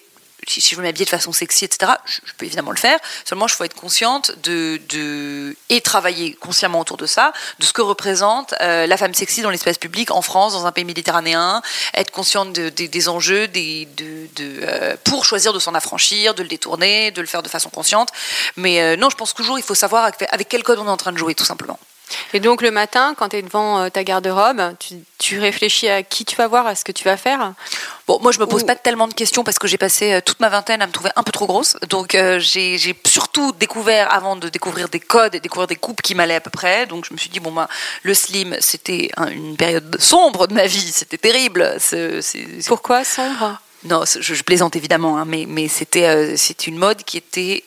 Si, je veux m'habiller de façon sexy, etc., je, je peux évidemment le faire. Seulement, il faut être consciente de, de et travailler consciemment autour de ça, de ce que représente euh, la femme sexy dans l'espace public en France, dans un pays méditerranéen, être consciente de- des- enjeux, des, de, de, euh, pour choisir de s'en affranchir, de le détourner, de le faire de façon consciente. Mais euh, non, je pense toujours il faut savoir avec quel code on est en train de jouer, tout simplement. Et donc le matin, quand tu es devant euh, ta garde-robe, tu, tu réfléchis à qui tu vas voir, à ce que tu vas faire. Bon, moi, je me pose Ou- pas tellement de questions parce que j'ai passé euh, toute ma vingtaine à me trouver un peu trop grosse. Donc, euh, j'ai surtout découvert, avant de découvrir des codes et découvrir des coupes qui m'allaient à peu près. Donc, je me suis dit, bon, ben, le slim, c'était un- une période sombre de ma vie. C'était terrible. Pourquoi sombre? Non, je, je plaisante évidemment, hein, mais, mais c'était euh, c'est une mode qui était.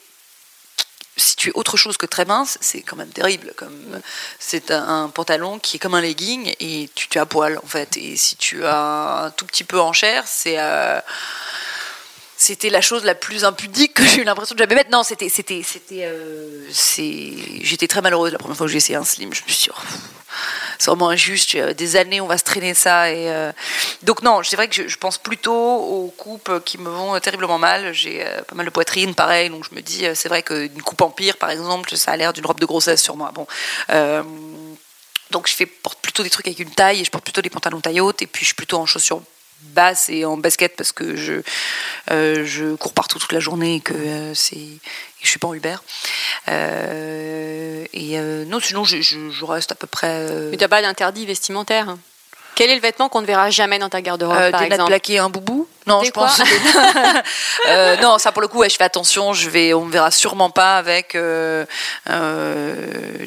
Si tu es autre chose que très mince, c'est quand même terrible. Comme c'est un, pantalon qui est comme un legging et tu, tu es à poil en fait. Et si tu as un tout petit peu en chair, c'est euh, c'était la chose la plus impudique que j'ai eu l'impression de jamais mettre. Non, c'était c'était c'était euh, c'est j'étais très malheureuse la première fois que j'ai essayé un slim. Je me suis dit, oh, c'est vraiment injuste. Des années, on va se traîner ça. Et euh, donc non, c'est vrai que je, pense plutôt aux coupes qui me vont terriblement mal. J'ai euh, pas mal de poitrine, pareil. Donc je me dis, c'est vrai qu'une coupe empire, par exemple, ça a l'air d'une robe de grossesse sur moi. Bon. donc je fais, porte plutôt des trucs avec une taille et je porte plutôt des pantalons taille haute et puis je suis plutôt en chaussures basses et en basket parce que je, euh, je cours partout toute la journée et que euh, c'est je suis pas en Uber. Euh, et euh, non, sinon je, je- je reste à peu près Mais tu n'as pas d'interdit vestimentaire. Quel est le vêtement qu'on ne verra jamais dans ta garde-robe, euh, par exemple plaquées et un boubou Non, Des je pense. Euh, non, ça pour le coup, ouais, je fais attention. Je vais, on me verra sûrement pas avec euh,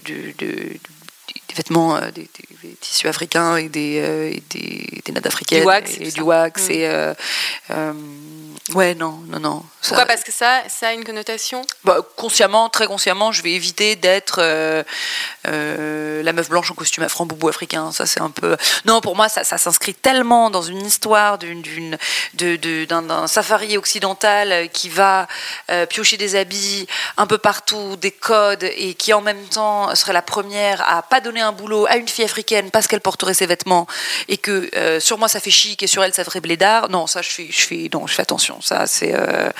du- vêtements, euh, des, des- des tissus africains et des, euh, et des, des nattes africaines Du wax et du wax Mm. et euh, euh, ouais, non, non, non. Ça- Pourquoi Parce que ça, ça a une connotation? Bah, consciemment, très consciemment, je vais éviter d'être euh, la meuf blanche en costume afro-boubou africain. Ça, c'est un peu. Non, pour moi, ça, ça s'inscrit tellement dans une histoire d'une, d'une, d'un, safari occidental qui va piocher des habits un peu partout, des codes, et qui en même temps serait la première à pas donner un boulot à une fille africaine parce qu'elle porterait ses vêtements, et que euh, sur moi ça fait chic et sur elle ça ferait blédard. Non, ça, je fais, je fais, non, je fais attention. Ça, euh,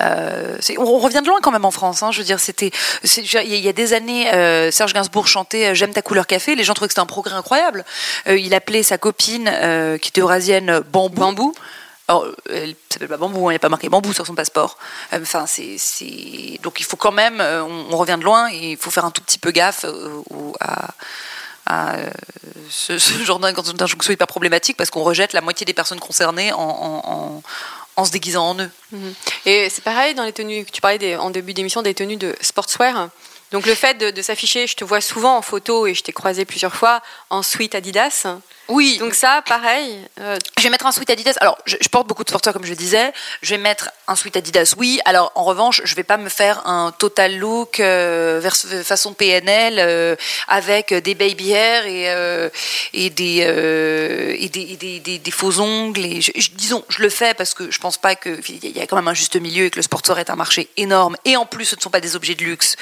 euh, c'est- on revient de loin quand même en France. hein, je veux dire, c'était, il y, a- des années, Serge Gainsbourg chantait "J'aime ta couleur café". Les gens trouvaient que c'était un progrès incroyable. Il appelait sa copine, qui était eurasienne, bambou. Bambou Alors, euh, elle s'appelle pas bambou, hein, il n'y a pas marqué bambou sur son passeport. Euh, Enfin, c'est, donc il faut quand même, euh, on, revient de loin et il faut faire un tout petit peu gaffe au- à, à, ce, ce genre d'in- d'injonction hyper problématique parce qu'on rejette la moitié des personnes concernées en, se déguisant en eux. Et c'est pareil dans les tenues, tu parlais en début d'émission des tenues de sportswear. Donc le fait de, de s'afficher, je te vois souvent en photo et je t'ai croisé plusieurs fois en sweat Adidas. Oui. Donc ça, pareil. euh, Je vais mettre un sweat Adidas. Alors, je, je porte beaucoup de sporteurs, comme je le disais. Je vais mettre un sweat Adidas, oui. Alors, en revanche, je vais pas me faire un total look euh, vers, façon PNL euh, avec des baby hair et, euh, et, des, euh, et, des, et des, des- des faux ongles. Et je- je- disons, je le fais parce que je pense pas que il y a quand même un juste milieu et que le sport est un marché énorme. Et en plus, ce ne sont pas des objets de luxe.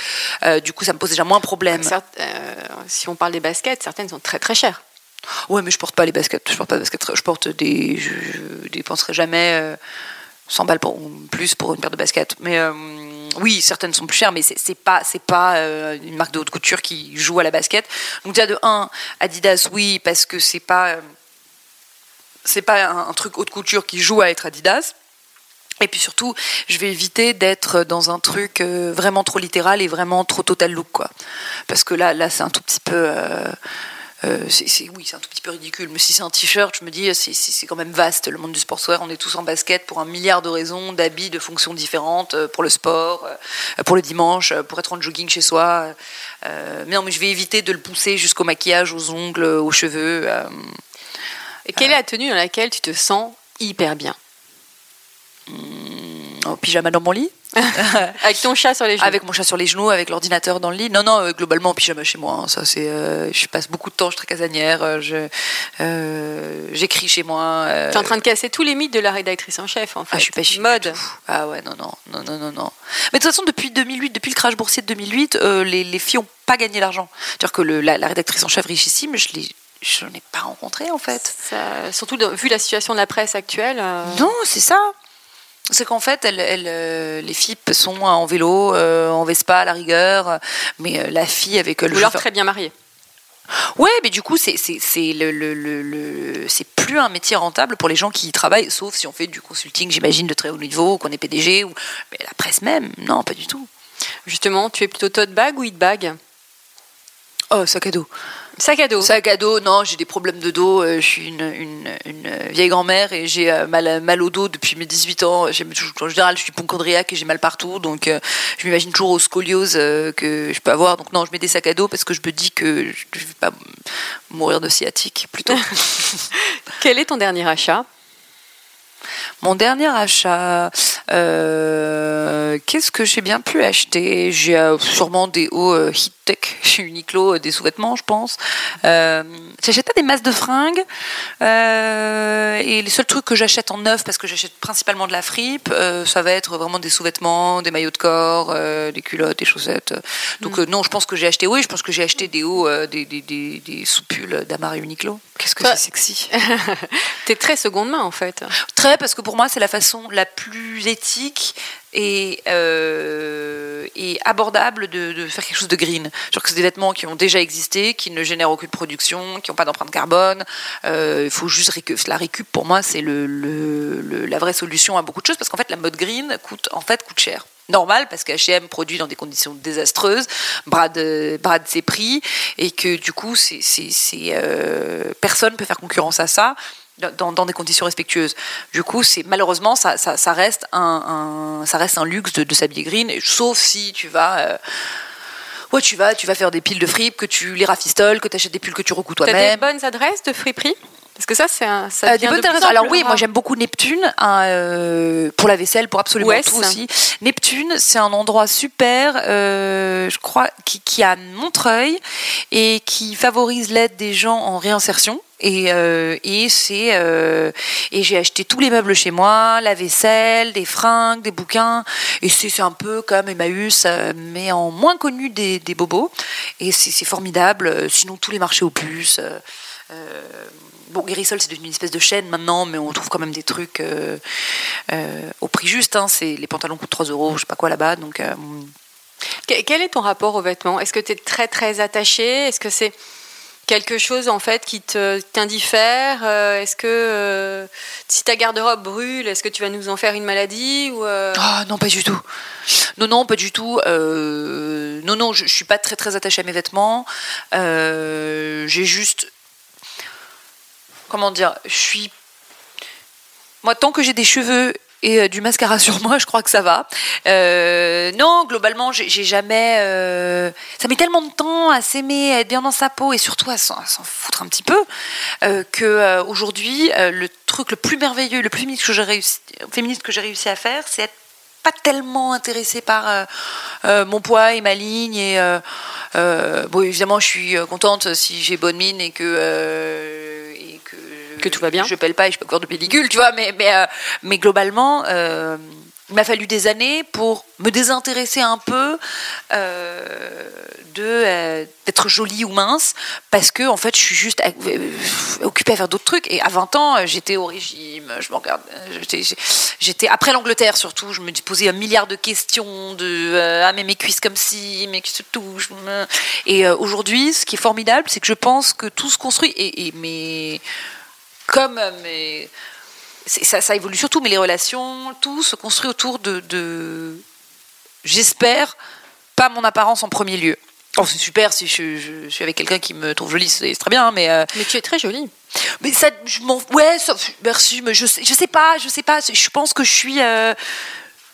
Euh, du coup, ça me pose déjà moins de problèmes. certes, euh, si on parle des baskets, certaines sont très très chères. Ouais, mais je porte pas les baskets. Je porte pas de baskets. Je porte des. Je, je dépenserai jamais euh, 100 balles pour, ou plus pour une paire de baskets. Mais euh, oui, certaines sont plus chères, mais c'est pas c'est pas euh, une marque de haute couture qui joue à la basket. Donc déjà de 1, Adidas, oui, parce que c'est pas euh, c'est pas un, un truc haute couture qui joue à être Adidas. Et puis surtout, je vais éviter d'être dans un truc euh, vraiment trop littéral et vraiment trop total look, quoi. Parce que là, là, c'est un tout petit peu. Euh, c'est- oui, c'est un tout petit peu ridicule. Mais si c'est un t-shirt, je me dis, c'est- quand même vaste le monde du sportswear. On est tous en basket pour un milliard de raisons, d'habits, de fonctions différentes, euh, pour le sport, euh, pour le dimanche, pour être en jogging chez soi. Euh, mais non, mais je vais éviter de le pousser jusqu'au maquillage, aux ongles, aux cheveux. euh. Et quelle est la tenue dans laquelle tu te sens hyper bien? En pyjama dans mon lit. Avec ton chat sur les genoux Avec mon chat sur les genoux, avec l'ordinateur dans le lit. Non, non, euh, globalement en pyjama chez moi. hein. Ça, c'est. euh, je passe beaucoup de temps, je suis très casanière. euh, j'écris chez moi. euh, Tu es en train de casser tous les mythes de la rédactrice en chef, en fait. Ah, je suis pas chic Mode. Ah ouais, non, non, non, non, non, non. Mais de toute façon, depuis 2008, depuis le crash boursier de 2008, euh, les, les filles ont pas gagné l'argent. C'est-à-dire que le- la, la rédactrice en chef richissime, je l'ai, je n'ai pas rencontrée en fait. Ça- surtout vu la situation de la presse actuelle. euh, Non, c'est ça. C'est qu'en fait, elles, elles, euh, les filles sont en vélo, euh, en Vespa à la rigueur, mais euh, la fille avec le ou alors très bien mariée. Ouais, mais du coup, c'est le, le, le, le- c'est plus un métier rentable pour les gens qui y travaillent, sauf si on fait du consulting, j'imagine, de très haut niveau, qu'on est PDG ou mais la presse même, non, pas du tout. Justement, tu es plutôt tote bag ou hit bag? Oh, sac à dos. Sac à dos. Sac à dos, non, j'ai des problèmes de dos. euh, je suis une, une, une vieille grand-mère et j'ai euh, mal, mal au dos depuis mes 18 ans. En général, je suis hypochondriaque et j'ai mal partout. Donc, euh, je m'imagine toujours aux scolioses que je peux avoir. Donc, non, je mets des sacs à dos parce que je me dis que je ne vais pas mourir de sciatique plutôt. Quel est ton dernier achat? Mon dernier achat, euh, qu'est-ce que j'ai bien pu acheter? J'ai euh, sûrement des hauts euh, Hit Tech chez Uniqlo, euh, des sous-vêtements, je pense. Euh, j'achète pas des masses de fringues. euh, et les seuls trucs que j'achète en neuf, parce que j'achète principalement de la fripe, euh, ça va être vraiment des sous-vêtements, des maillots de corps, des culottes, des chaussettes. Donc euh, non, je pense que j'ai acheté, oui, je pense que j'ai acheté des hauts, des, des, des, des sous-pulls d'Amar et Uniqlo. Qu'est-ce que c'est sexy T'es très seconde main en fait. Très, parce que pour moi, c'est la façon la plus éthique et, euh, et abordable de, faire quelque chose de green. Genre que c'est des vêtements qui ont déjà existé, qui ne génèrent aucune production, qui n'ont pas d'empreinte carbone. Euh, Il faut juste récu- la récup. Pour moi, c'est le, la vraie solution à beaucoup de choses, parce qu'en fait, la mode green coûte en fait coûte cher. Normal parce que H&M produit dans des conditions désastreuses, brade, brade ses prix et que du coup, c'est, c'est, c'est, euh, personne peut faire concurrence à ça dans, dans des conditions respectueuses. Du coup, c'est malheureusement ça, ça, ça reste un, un- ça reste un luxe de, de s'habiller green, sauf si tu vas euh, ouais, tu vas tu vas faire des piles de fripes, que tu les rafistoles, que tu achètes des pulls que tu recoues T'as des toi-même. bonnes adresses de friperie? Parce que ça, c'est un. Ça Euh, des bonnes de Alors oui, moi j'aime beaucoup Neptune hein, euh, pour la vaisselle, pour absolument est-ce tout aussi. Neptune, c'est un endroit super, euh, je crois, qui, qui a Montreuil et qui favorise l'aide des gens en réinsertion. Et, euh, et c'est euh, et j'ai acheté tous les meubles chez moi, la vaisselle, des fringues, des bouquins. Et c'est un peu comme Emmaüs, mais en moins connu des, des bobos. Et c'est formidable. Sinon tous les marchés aux puces. euh, Bon, Guérissol, c'est devenu une espèce de chaîne maintenant, mais on trouve quand même des trucs euh, euh, au prix juste. Hein. C'est, les pantalons coûtent 3 euros, je sais pas quoi là-bas. Donc, euh, Que- Quel est ton rapport aux vêtements? Est-ce que tu es très très attaché? Est-ce que c'est quelque chose en fait qui te t'indiffère? Est-ce que euh, si ta garde-robe brûle, est-ce que tu vas nous en faire une maladie ou euh, Ah non, pas du tout. Non, non, pas du tout. Euh, non, non, je, je suis pas très très attachée à mes vêtements. J'ai juste, comment dire, je suis, moi tant que j'ai des cheveux et euh, du mascara sur moi, je crois que ça va. Euh, non, globalement, j'ai jamais. euh, ça met tellement de temps à s'aimer, à être bien dans sa peau et surtout à s'en foutre un petit peu que aujourd'hui, le truc le plus merveilleux, le plus féministe que j'ai réussi, à faire, c'est être pas tellement intéressée par mon poids et ma ligne et bon évidemment je suis contente si j'ai bonne mine et que que tout va bien. je pèle pas et je peux encore de pellicule tu vois mais mais euh, mais globalement euh, il m'a fallu des années pour me désintéresser un peu euh, de d'être jolie ou mince parce que en fait je suis juste occupée à faire d'autres trucs. Et à 20 ans j'étais au régime je regarde j'étais- après l'Angleterre surtout je me posais un milliard de questions de ah mais mes cuisses comme si mes cuisses se touchent et aujourd'hui ce qui est formidable c'est que je pense que tout se construit. Et, et mes comme euh, c'est- ça, ça évolue surtout, mais les relations, tout se construit autour de, de- j'espère, pas mon apparence en premier lieu. Oh, c'est super si je, je suis avec quelqu'un qui me trouve jolie, c'est très bien, hein, mais euh, Mais tu es très jolie. mais ça, je m'en, ouais, ça- merci, mais je sais, je sais pas, je sais pas, je pense que je suis, euh,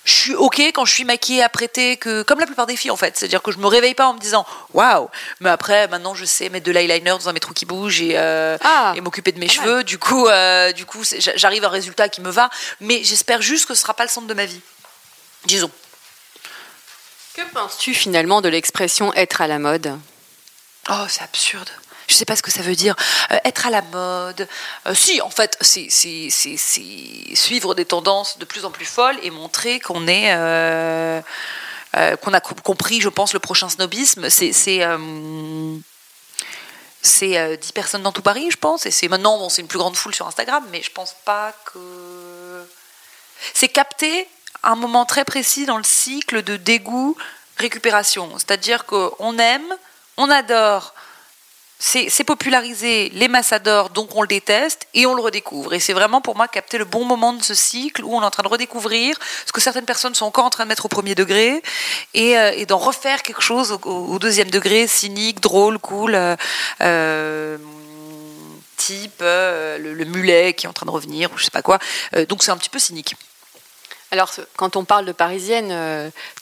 je suis ok quand je suis maquillée, apprêtée, que comme la plupart des filles en fait, c'est-à-dire que je me réveille pas en me disant waouh, mais après maintenant je sais mettre de l'eyeliner dans un métro qui bouge et, euh, Ah, et m'occuper de mes cheveux, du coup, euh, du coup, j'arrive à un résultat qui me va, mais j'espère juste que ce sera pas le centre de ma vie, disons. Que penses-tu finalement de l'expression être à la mode? Oh, c'est absurde. Je sais pas ce que ça veut dire. Euh, être à la mode. Euh, si, en fait, c'est suivre des tendances de plus en plus folles et montrer qu'on est. euh, qu'on a co- compris, je pense, le prochain snobisme. C'est. c'est, euh, c'est euh, 10 personnes dans tout Paris, je pense. Et maintenant, c'est une plus grande foule sur Instagram, mais je pense pas que. C'est capter un moment très précis dans le cycle de dégoût, récupération. C'est-à-dire qu'on aime, on adore, c'est popularisé, les masses adorent, donc on le déteste et on le redécouvre. Et c'est vraiment pour moi capter le bon moment de ce cycle où on est en train de redécouvrir ce que certaines personnes sont encore en train de mettre au premier degré et, euh, et d'en refaire quelque chose au, au deuxième degré, cynique, drôle, cool. euh, euh, type euh, le, le mulet qui est en train de revenir ou je sais pas quoi Euh, donc c'est un petit peu cynique Alors, quand on parle de Parisienne,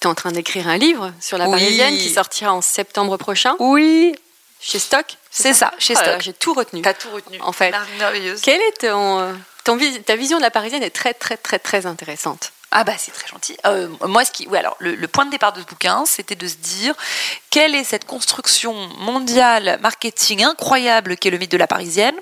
tu es en train d'écrire un livre sur la Oui. Parisienne qui sortira en septembre prochain? Oui chez Stock. c'est ça chez Oh Stock J'ai tout retenu. t'as tout retenu En fait. merveilleuse Quelle est ton, euh, ton ta vision de la Parisienne est très très très très intéressante. Ah bah c'est très gentil. Euh, moi, ce qui, alors le, le point de départ de ce bouquin, c'était de se dire quelle est cette construction mondiale marketing incroyable qu'est le mythe de la Parisienne,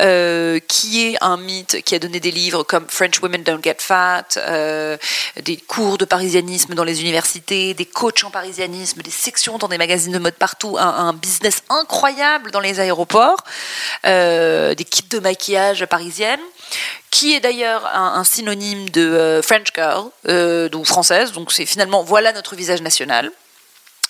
euh, qui est un mythe qui a donné des livres comme French Women Don't Get Fat, euh, des cours de parisianisme dans les universités, des coachs en parisianisme, des sections dans des magazines de mode partout, un, business incroyable dans les aéroports, euh, des kits de maquillage parisiennes qui est d'ailleurs un, synonyme de French girl, donc française. Donc c'est finalement voilà notre visage national.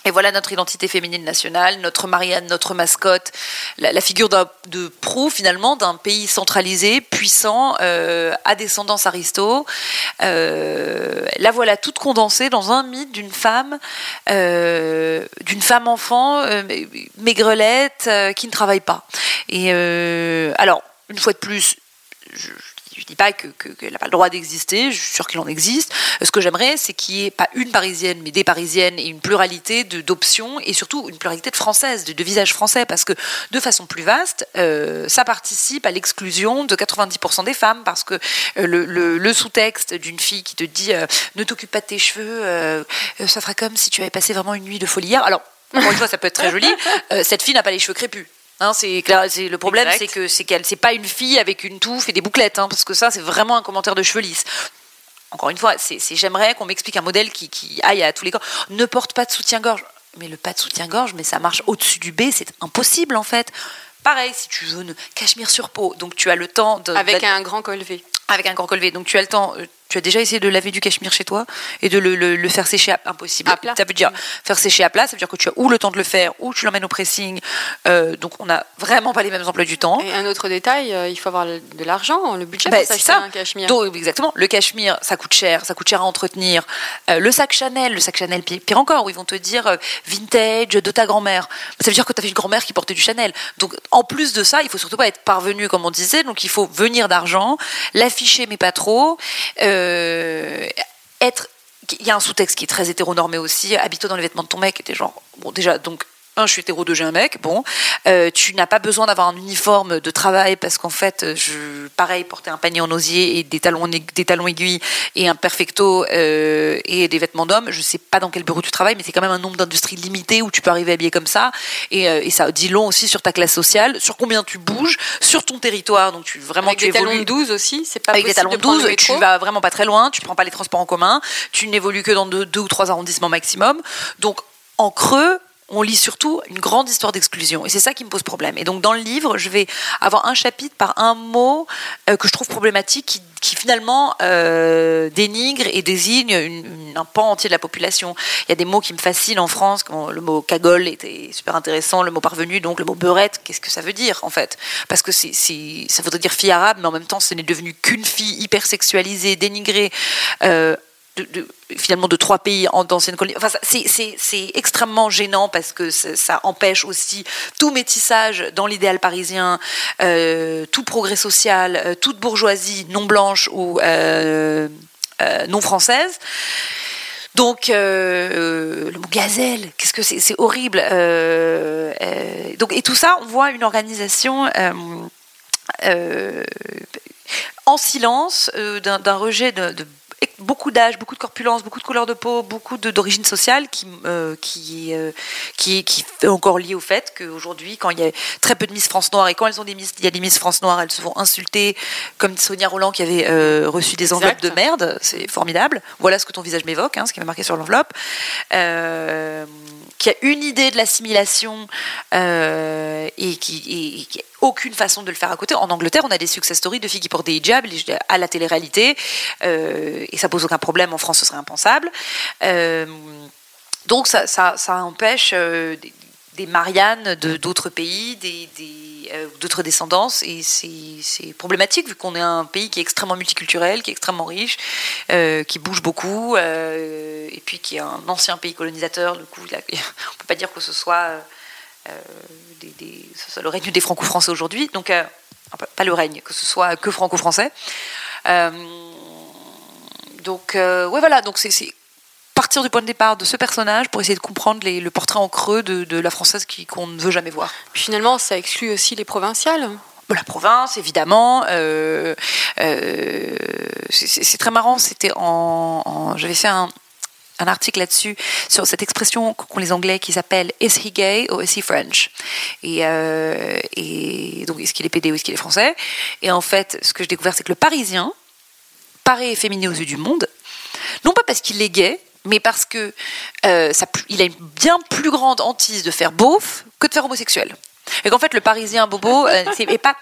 Et voilà notre identité féminine nationale, notre Marianne, notre mascotte, la, figure de proue finalement d'un pays centralisé, puissant, euh, à descendance aristo. Euh, la voilà toute condensée dans un mythe d'une femme, euh, d'une femme enfant, maigrelette, qui ne travaille pas. Et alors, une fois de plus, je je dis pas que- que- qu'elle n'a pas le droit d'exister, je suis sûre qu'il en existe. Euh, Ce que j'aimerais, c'est qu'il n'y ait pas une parisienne, mais des parisiennes et une pluralité d'options et surtout une pluralité de françaises, de, visages français, parce que de façon plus vaste, euh, ça participe à l'exclusion de 90% des femmes, parce que euh, le, sous-texte d'une fille qui te dit ne t'occupe pas de tes cheveux, ça fera comme si tu avais passé vraiment une nuit de folie hier. Alors, encore une fois, ça peut être très joli. Cette fille n'a pas les cheveux crépus. Hein, c'est clair, c'est le problème, c'est que c'est qu'elle, c'est pas une fille avec une touffe et des bouclettes, hein, parce que ça, c'est vraiment un commentaire de cheveux lisses. Encore une fois, c'est, j'aimerais qu'on m'explique un modèle qui, qui aille à tous les corps. Ne porte pas de soutien-gorge. Mais le pas de soutien-gorge, mais ça marche au-dessus du B, c'est impossible en fait. Pareil, si tu veux une cachemire sur peau, donc tu as le temps de, Avec un grand col V. avec un grand col V, donc tu as le temps. Tu as déjà essayé de laver du cachemire chez toi et de le, le- le faire sécher à, impossible. À plat. Ça veut dire faire sécher à plat, ça veut dire que tu as ou le temps de le faire ou tu l'emmènes au pressing. Euh, donc on n'a vraiment pas les mêmes emplois du temps. Et un autre détail, euh, il faut avoir de l'argent, le budget Bah, pour c'est s'acheter ça. un cachemire. Donc, exactement. Le cachemire, ça coûte cher, ça coûte cher à entretenir. Euh, le sac Chanel, le sac Chanel, pi- pire encore, où ils vont te dire vintage de ta grand-mère. Ça veut dire que tu avais une grand-mère qui portait du Chanel. Donc, en plus de ça, il faut surtout pas être parvenu, comme on disait. Donc, il faut venir d'argent, l'afficher, mais pas trop. Euh, être il y a un sous-texte qui est très hétéronormé aussi. Habite-toi dans les vêtements de ton mec, était genre bon déjà donc un, je suis hétéro, deux, j'ai un mec. Bon, euh, tu n'as pas besoin d'avoir un uniforme de travail parce qu'en fait, je, pareil, porter un panier en osier et des talons, des talons aiguilles et un perfecto euh, et des vêtements d'homme. Je sais pas dans quel bureau tu travailles, mais c'est quand même un nombre d'industries limité où tu peux arriver habillé comme ça. Et, euh, et, ça dit long aussi sur ta classe sociale, sur combien tu bouges, sur ton territoire. Donc tu vraiment Avec tu des talons de 12 aussi, c'est pas Avec des talons de 12, tu vas vraiment pas très loin. Tu prends pas les transports en commun. Tu n'évolues que dans deux, deux ou trois arrondissements maximum. Donc en creux, on lit surtout une grande histoire d'exclusion. Et c'est ça qui me pose problème. Et donc, dans le livre, je vais avoir un chapitre par un mot euh, que je trouve problématique, qui, finalement euh, dénigre et désigne un pan entier de la population. Il y a des mots qui me fascinent en France, comme le mot cagole était super intéressant, le mot parvenu, donc le mot beurette, qu'est-ce que ça veut dire, en fait? Parce que ça voudrait dire fille arabe, mais en même temps, ce n'est devenu qu'une fille hyper sexualisée, dénigrée. Euh, de, finalement de trois pays d'anciennes colonies. Enfin, c'est extrêmement gênant parce que ça empêche aussi tout métissage dans l'idéal parisien, euh, tout progrès social, euh, toute bourgeoisie non blanche ou euh, non française. Donc, le mot gazelle, qu'est-ce que c'est? C'est horrible. donc, et tout ça, on voit une organisation en silence d'un rejet de, de beaucoup d'âge, beaucoup de corpulence, beaucoup de couleur de peau, beaucoup d'origine sociale qui, euh, qui, euh, qui, qui, est encore lié au fait qu'aujourd'hui, quand il y a très peu de Miss France Noire et quand elles ont des Miss, il y a des Miss France Noire, elles se font insulter, comme Sonia Roland qui avait euh, reçu des enveloppes de merde, c'est formidable. Voilà ce que ton visage m'évoque, hein, ce qui m'a marqué sur l'enveloppe. qui a une idée de l'assimilation et qui, et, aucune façon de le faire à côté. En Angleterre, on a des success stories de filles qui portent des hijabs à la télé-réalité, euh, et ça pose aucun problème. En France, ce serait impensable. Euh, donc, ça, empêche euh, des, des, Mariannes d'autres pays, d'autres descendances, et c'est problématique vu qu'on est un pays qui est extrêmement multiculturel, qui est extrêmement riche, qui bouge beaucoup, et puis qui est un ancien pays colonisateur. Du coup, on ne peut pas dire que ce soit le règne des franco-français aujourd'hui, donc euh, pas le règne, que ce soit que franco-français. Euh, donc, euh, ouais, voilà, donc c'est partir du point de départ de ce personnage pour essayer de comprendre le portrait en creux de, la française qu'on ne veut jamais voir. Puis finalement, ça exclut aussi les provinciales la province, évidemment. c'est très marrant. C'était en j'avais fait un, un article là-dessus sur cette expression qu'ont les Anglais qui s'appelle Is he gay or is he French? Et, euh, donc est-ce qu'il est pédé ou est-ce qu'il est français? Et en fait, ce que j'ai découvert, c'est que le Parisien paraît efféminé aux yeux du monde, non pas parce qu'il est gay, mais parce que euh, il a une bien plus grande hantise de faire beauf que de faire homosexuel. Et qu'en fait, le Parisien bobo euh, n'est pas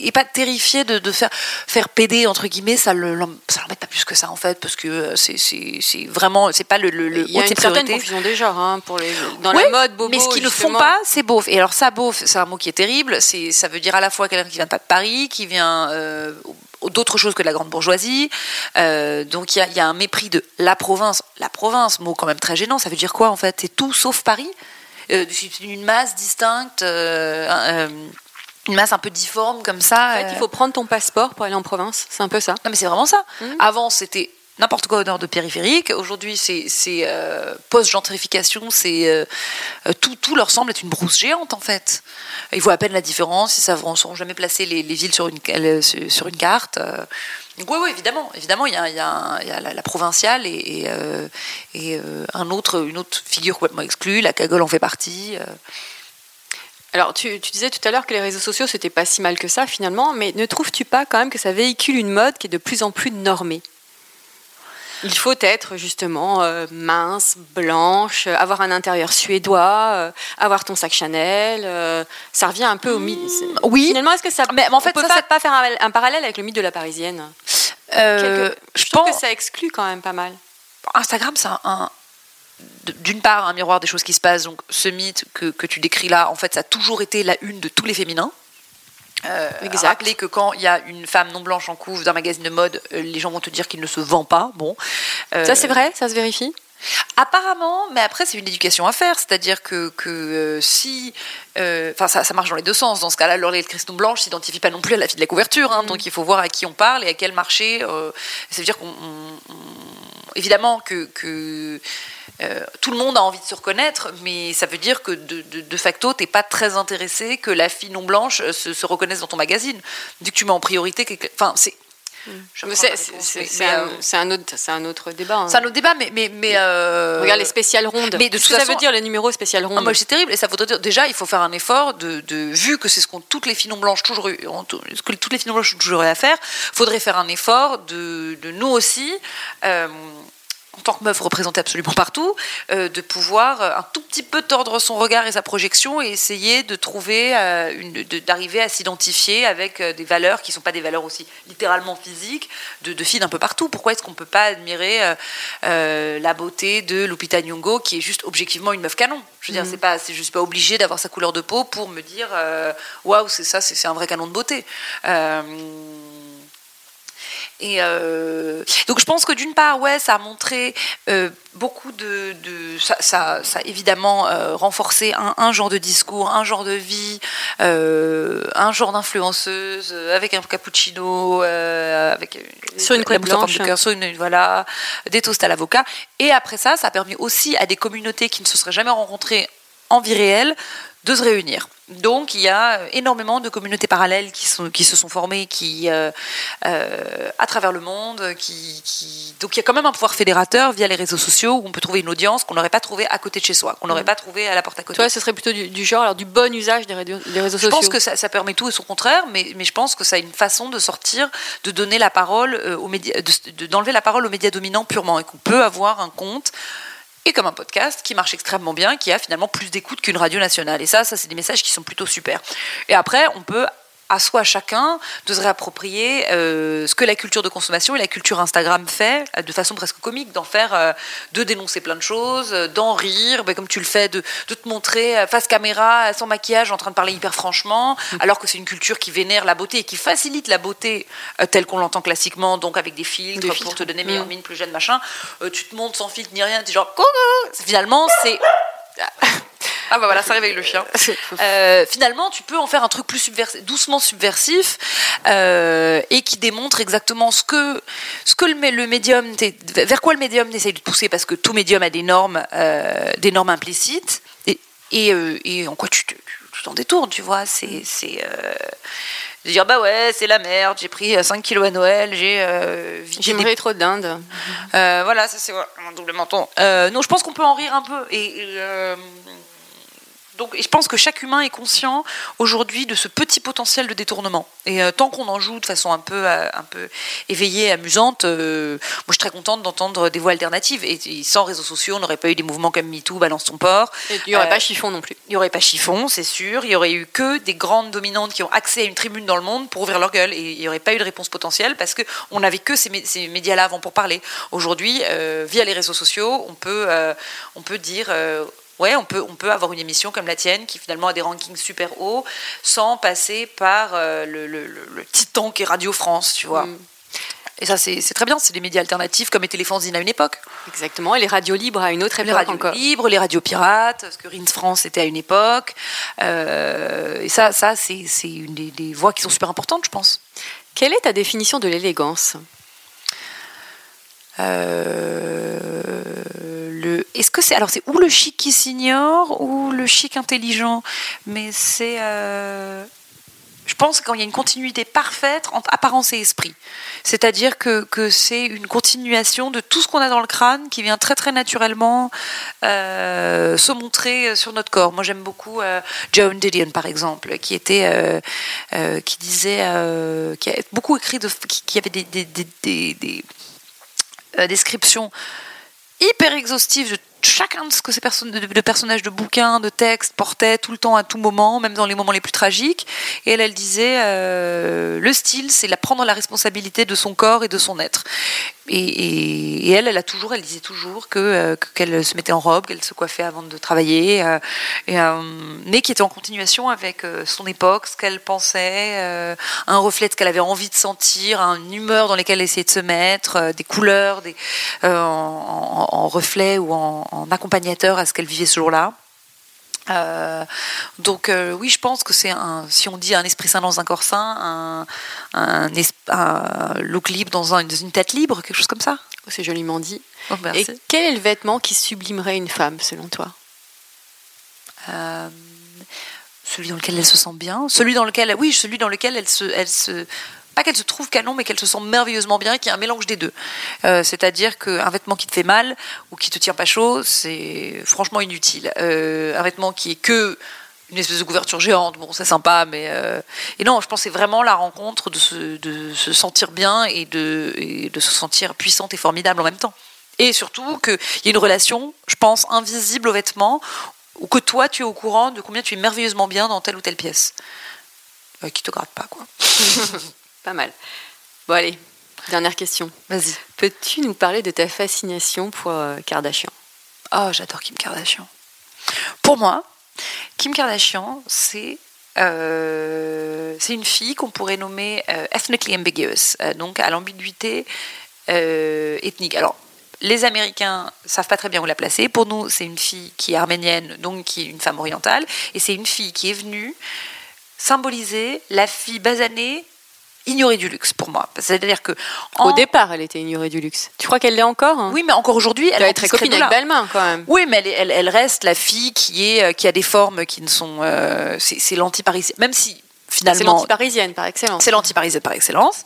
et pas terrifié de, de, faire faire péder entre guillemets ça le ça l'embête pas plus que ça en fait parce que euh, c'est c'est vraiment c'est pas le, le il y a une certaine confusion des genres hein, pour les dans la mode bobo mais ce qu'ils ne font pas c'est beauf. Et alors ça beauf c'est un mot qui est terrible c'est ça veut dire à la fois quelqu'un qui vient pas de Paris qui vient euh, d'autres choses que de la grande bourgeoisie. Euh, donc il y a, y a un mépris de la province la province mot quand même très gênant. Ça veut dire quoi en fait? C'est tout sauf Paris? Euh, c'est une masse distincte euh, une masse un peu difforme comme ça. En fait, il faut prendre ton passeport pour aller en province. C'est un peu ça. Non, mais c'est vraiment ça. Mmh. Avant, c'était n'importe quoi au nord de périphérique. Aujourd'hui, c'est euh, post-gentrification, c'est euh, tout, tout leur semble être une brousse géante en fait. Ils voient à peine la différence, ils ne sauront jamais placer les, les, villes sur une, sur une carte. Donc oui, oui, évidemment, évidemment, il y a, il y a, il y a la, la, provinciale et, et, euh, et un autre, une autre figure complètement exclue. La cagole en fait partie. Alors, tu, disais tout à l'heure que les réseaux sociaux, c'était pas si mal que ça finalement, mais ne trouves-tu pas quand même que ça véhicule une mode qui est de plus en plus normée? Il faut être justement euh, mince, blanche, avoir un intérieur suédois, euh, avoir ton sac Chanel. Euh, ça revient un peu au mythe. Mmh, oui. Finalement, est-ce que ça. Mais en fait, peut ça, pas faire un, parallèle avec le mythe de la parisienne? Je pense que ça exclut quand même pas mal. Instagram, c'est un, d'une part un miroir des choses qui se passent. Donc ce mythe que, que, tu décris là, en fait, ça a toujours été la une de tous les féminins. Euh, exact. Rappeler que quand il y a une femme non blanche en couve d'un magazine de mode, euh, les gens vont te dire qu'il ne se vend pas. Bon, euh, ça c'est vrai, ça se vérifie? Apparemment, mais après c'est une éducation à faire, c'est-à-dire que, que euh, si, euh, enfin ça, ça, marche dans les deux sens. Dans ce cas-là, l'Orléans de Christon Blanche s'identifie pas non plus à la fille de la couverture, hein, mm. donc il faut voir à qui on parle et à quel marché. Euh, ça veut dire qu'on, évidemment que, que tout le monde a envie de se reconnaître, mais ça veut dire que de, de, de facto, t'es pas très intéressé que la fille non blanche se, se, reconnaisse dans ton magazine. Dès que tu mets en priorité, enfin c'est c'est un, autre, un autre débat. Hein. C'est un autre débat, mais. mais, mais euh... Regarde les spéciales rondes. Mais de que ça veut dire les numéros spéciales rondes ah, Moi, c'est terrible. Et ça voudrait dire, déjà, il faut faire un effort, de, de vu que c'est ce que toutes les filles non blanches, toujours eu, ce que toutes les filles non blanches ont toujours eu à faire, faudrait faire un effort de, de nous aussi. Euh, en tant que meuf représentée absolument partout, euh, de pouvoir euh, un tout petit peu tordre son regard et sa projection et essayer de trouver, euh, d'arriver à s'identifier avec des valeurs qui ne sont pas des valeurs aussi littéralement physiques de, de filles d'un peu partout. Pourquoi est-ce qu'on ne peut pas admirer la beauté de Lupita Nyong'o qui est juste objectivement une meuf canon? Je veux dire, mm. c'est pas, c'est juste pas obligé d'avoir sa couleur de peau pour me dire waouh, c'est ça, c'est un vrai canon de beauté. Et euh, donc je pense que d'une part, ouais, ça a montré euh, beaucoup de, de ça, ça, ça, a évidemment euh, renforcé un, un, genre de discours, un genre de vie, un genre d'influenceuse avec un cappuccino, avec sur une couette blanche, de sur une, voilà, des toasts à l'avocat. Et après ça, ça a permis aussi à des communautés qui ne se seraient jamais rencontrées en vie réelle de se réunir. Donc il y a énormément de communautés parallèles qui, sont, qui se sont formées qui, euh, euh, à travers le monde. Qui, qui, Donc il y a quand même un pouvoir fédérateur via les réseaux sociaux où on peut trouver une audience qu'on n'aurait pas trouvé à côté de chez soi, qu'on n'aurait mm. pas trouvé à la porte à côté. Toi, ce serait plutôt du, du, genre, alors du bon usage des, réseaux, sociaux. Je pense que ça, ça, permet tout et son contraire, mais, mais je pense que ça a une façon de sortir, de donner la parole euh, aux médias, d'enlever la parole aux médias dominants purement et qu'on peut avoir un compte et comme un podcast qui marche extrêmement bien, qui a finalement plus d'écoute qu'une radio nationale. Et ça, ça c'est des messages qui sont plutôt super. Et après, on peut à soi chacun de se réapproprier euh, ce que la culture de consommation et la culture Instagram fait euh, de façon presque comique, d'en faire, euh, de dénoncer plein de choses, euh, d'en rire, ben, comme tu le fais, de, de, te montrer face caméra, sans maquillage, en train de parler hyper franchement, mmh. alors que c'est une culture qui vénère la beauté et qui facilite la beauté telle qu'on l'entend classiquement, donc avec des filtres, des pour te donner meilleure mmh. mine, plus jeune, machin. tu te montes sans filtre ni rien, tu es genre, finalement, c'est ah bah voilà, ça réveille le chien. Euh, finalement, tu peux en faire un truc plus subversif, doucement subversif euh, et qui démontre exactement ce que, ce que le, le médium, vers quoi le médium essaye de te pousser parce que tout médium a des normes, euh, des normes implicites et, et, et en quoi tu, t'en détournes, tu vois. C'est, de dire bah ouais c'est la merde j'ai pris 5 kilos à Noël j'ai euh, j'ai des... trop de dinde euh, voilà ça c'est un double menton euh, non je pense qu'on peut en rire un peu et donc, je pense que chaque humain est conscient aujourd'hui de ce petit potentiel de détournement. Et euh, tant qu'on en joue de façon un peu, euh, un peu éveillée, amusante, euh, moi je suis très contente d'entendre des voix alternatives. Et, et sans réseaux sociaux, on n'aurait pas eu des mouvements comme MeToo, Balance ton port. Il n'y aurait pas chiffon non plus. Il n'y aurait pas chiffon, c'est sûr. Il y aurait eu que des grandes dominantes qui ont accès à une tribune dans le monde pour ouvrir leur gueule. Et il n'y aurait pas eu de réponse potentielle parce qu'on n'avait que ces, ces médias-là avant pour parler. Aujourd'hui, via les réseaux sociaux, on peut, on peut dire ouais, on peut, on peut avoir une émission comme la tienne qui finalement a des rankings super hauts sans passer par euh, le, le, le, titan qui est Radio France, tu vois. Mm. Et ça, c'est très bien. C'est des médias alternatifs comme étaient les fanzines à une époque. Exactement. Et les radios libres à une autre époque les radios encore. libres, les radios pirates, ce que Rins France était à une époque. Euh, et ça, ça c'est une des, des voies qui sont super importantes, je pense. Quelle est ta définition de l'élégance? Euh, c'est alors c'est ou le chic qui s'ignore ou le chic intelligent. Mais c'est euh, je pense quand il y a une continuité parfaite entre apparence et esprit. C'est-à-dire que, que c'est une continuation de tout ce qu'on a dans le crâne qui vient très très naturellement euh, se montrer sur notre corps. Moi j'aime beaucoup euh, Joan Didion par exemple qui était euh, qui disait qui a beaucoup écrit qui, avait des, des, des, des euh, description hyper exhaustive de chacun de ce que ces personnages de bouquins, de textes portaient tout le temps, à tout moment, même dans les moments les plus tragiques. Et elle, elle disait, euh, le style, c'est la prendre la responsabilité de son corps et de son être. Et, elle, elle a toujours, elle disait toujours que euh, qu'elle se mettait en robe, qu'elle se coiffait avant de travailler, euh, et, euh, mais qui était en continuation avec son époque, ce qu'elle pensait, un reflet de ce qu'elle avait envie de sentir, une humeur dans laquelle elle essayait de se mettre, des couleurs, en, reflet ou en accompagnateur à ce qu'elle vivait ce jour-là. Euh, donc euh, oui, je pense que c'est un, si on dit un esprit sain dans un corps sain, un, un, es- un look libre dans, un- dans une tête libre, quelque chose comme ça. Oh, C'est joliment dit. Oh, merci. Et quel est le vêtement qui sublimerait une femme, selon toi? Euh, celui dans lequel elle se sent bien, celui dans lequel, oui, celui dans lequel elle se, elle se, pas qu'elle se trouve canon, mais qu'elle se sent merveilleusement bien, qui est un mélange des deux. Euh, C'est-à-dire qu'un vêtement qui te fait mal ou qui te tient pas chaud, c'est franchement inutile. Euh, un vêtement qui est que une espèce de couverture géante, bon, c'est sympa, mais euh, et non, je pense c'est vraiment la rencontre de se, sentir bien et de, se sentir puissante et formidable en même temps. Et surtout qu'il y a une relation, je pense, invisible aux vêtements, ou que toi, tu es au courant de combien tu es merveilleusement bien dans telle ou telle pièce. Qui te gratte pas, quoi. Pas mal. Bon, allez, dernière question. Vas-y. Peux-tu nous parler de ta fascination pour euh, Kardashian? Oh, j'adore Kim Kardashian. Pour moi, Kim Kardashian, c'est euh, c'est une fille qu'on pourrait nommer euh, ethnically ambiguous, euh, donc à l'ambiguïté ethnique. Alors, les Américains savent pas très bien où la placer. Pour nous, c'est une fille qui est arménienne, donc qui est une femme orientale, et c'est une fille qui est venue symboliser la fille basanée ignorée du luxe pour moi. C'est-à-dire que Au départ, elle était ignorée du luxe. Tu crois qu'elle l'est encore hein? Oui, mais encore aujourd'hui, elle Elle est très copine avec Balmain, quand même. oui, mais elle, elle, elle reste la fille qui est euh, qui a des formes qui ne sont euh, c'est c'est l'anti-parisienne, même si C'est finalement l'anti-parisienne, par excellence. c'est l'anti-parisienne par excellence.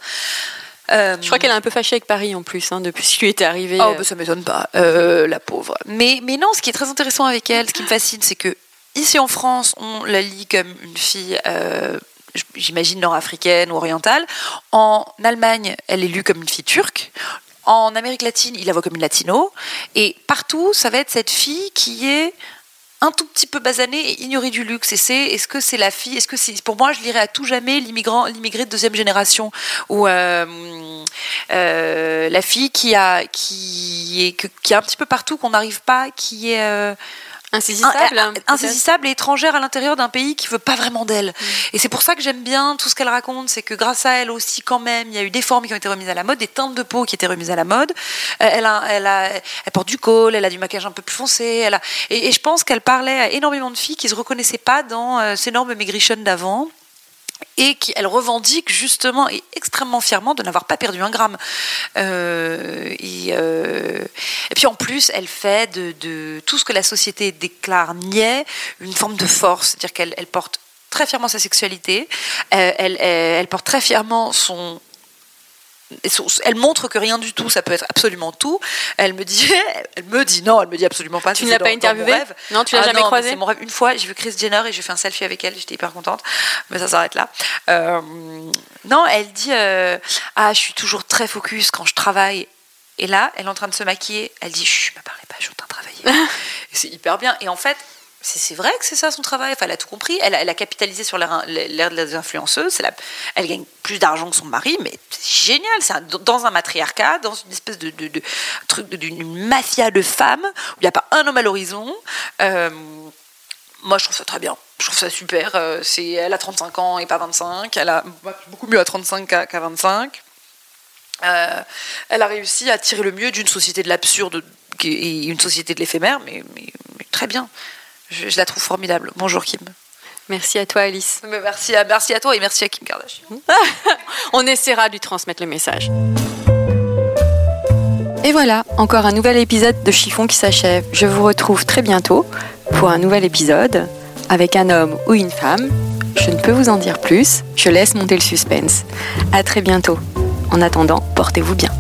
Euh, Je crois qu'elle est un peu fâchée avec Paris, en plus, hein, depuis ce qui lui était arrivé. Oh, bah, ça m'étonne pas, euh, la pauvre. Mais, mais non, ce qui est très intéressant avec elle, ce qui me fascine, c'est que ici en France, on la lit comme une fille, euh, j'imagine nord-africaine ou orientale. En Allemagne, elle est lue comme une fille turque. En Amérique latine, il la voit comme une latino. Et partout, ça va être cette fille qui est un tout petit peu basanée et ignorée du luxe. Et c'est, est-ce que c'est la fille, est-ce que c'est, pour moi, je lirais à tout jamais l'immigrant, l'immigré de deuxième génération, ou euh, euh, la fille qui a, qui est, qui est un petit peu partout, qu'on n'arrive pas, qui est euh, Insaisissable, peut-être. insaisissable et étrangère à l'intérieur d'un pays qui veut pas vraiment d'elle. Et c'est pour ça que j'aime bien tout ce qu'elle raconte, c'est que grâce à elle aussi, quand même, il y a eu des formes qui ont été remises à la mode, des teintes de peau qui étaient remises à la mode. Euh, Elle, a, elle, a, elle porte du col, elle a du maquillage un peu plus foncé. Elle a, et, et je pense qu'elle parlait à énormément de filles qui se reconnaissaient pas dans euh, ces normes maigrichonnes d'avant et qui elle revendique justement et extrêmement fièrement de n'avoir pas perdu un gramme. Euh, et, euh, et puis en plus, elle fait de, tout ce que la société déclare niais une forme de force, c'est-à-dire qu'elle elle porte très fièrement sa sexualité, euh, elle, porte très fièrement son- elle montre que rien du tout, ça peut être absolument tout. Elle me dit, elle me dit non, elle me dit absolument pas. Tu ne l'as pas interviewée. Non, tu l'as Ah jamais croisée c'est mon rêve. Une fois, j'ai vu Chris Jenner et j'ai fait un selfie avec elle. J'étais hyper contente, mais ça s'arrête là. Euh, non, elle dit euh, ah, je suis toujours très focus quand je travaille. Et là, elle est en train de se maquiller. Elle dit, chut, me parlez pas, je suis en train de travailler. C'est hyper bien. Et en fait, c'est vrai que c'est ça son travail. Enfin, elle a tout compris. Elle a, capitalisé sur l'ère. C'est la- elle gagne plus d'argent que son mari, mais c'est génial. C'est dans un matriarcat, dans une espèce de, de- de truc, de- d'une mafia de femmes où il n'y a pas un homme à l'horizon. Euh, moi, je trouve ça très bien. Je trouve ça super. Euh, elle a 35 ans et pas 25. Elle a beaucoup mieux à 35 qu'à, qu'à 25. Euh, elle a réussi à tirer le mieux d'une société de l'absurde et une société de l'éphémère, mais très bien. Je, je la trouve formidable. Bonjour Kim. Merci à toi, Alice. Mais merci, à, merci à toi et merci à Kim Kardashian. On essaiera de lui transmettre le message. Et voilà, encore un nouvel épisode de Chiffon qui s'achève. Je vous retrouve très bientôt pour un nouvel épisode avec un homme ou une femme. Je ne peux vous en dire plus, je laisse monter le suspense. À très bientôt. En attendant, portez-vous bien.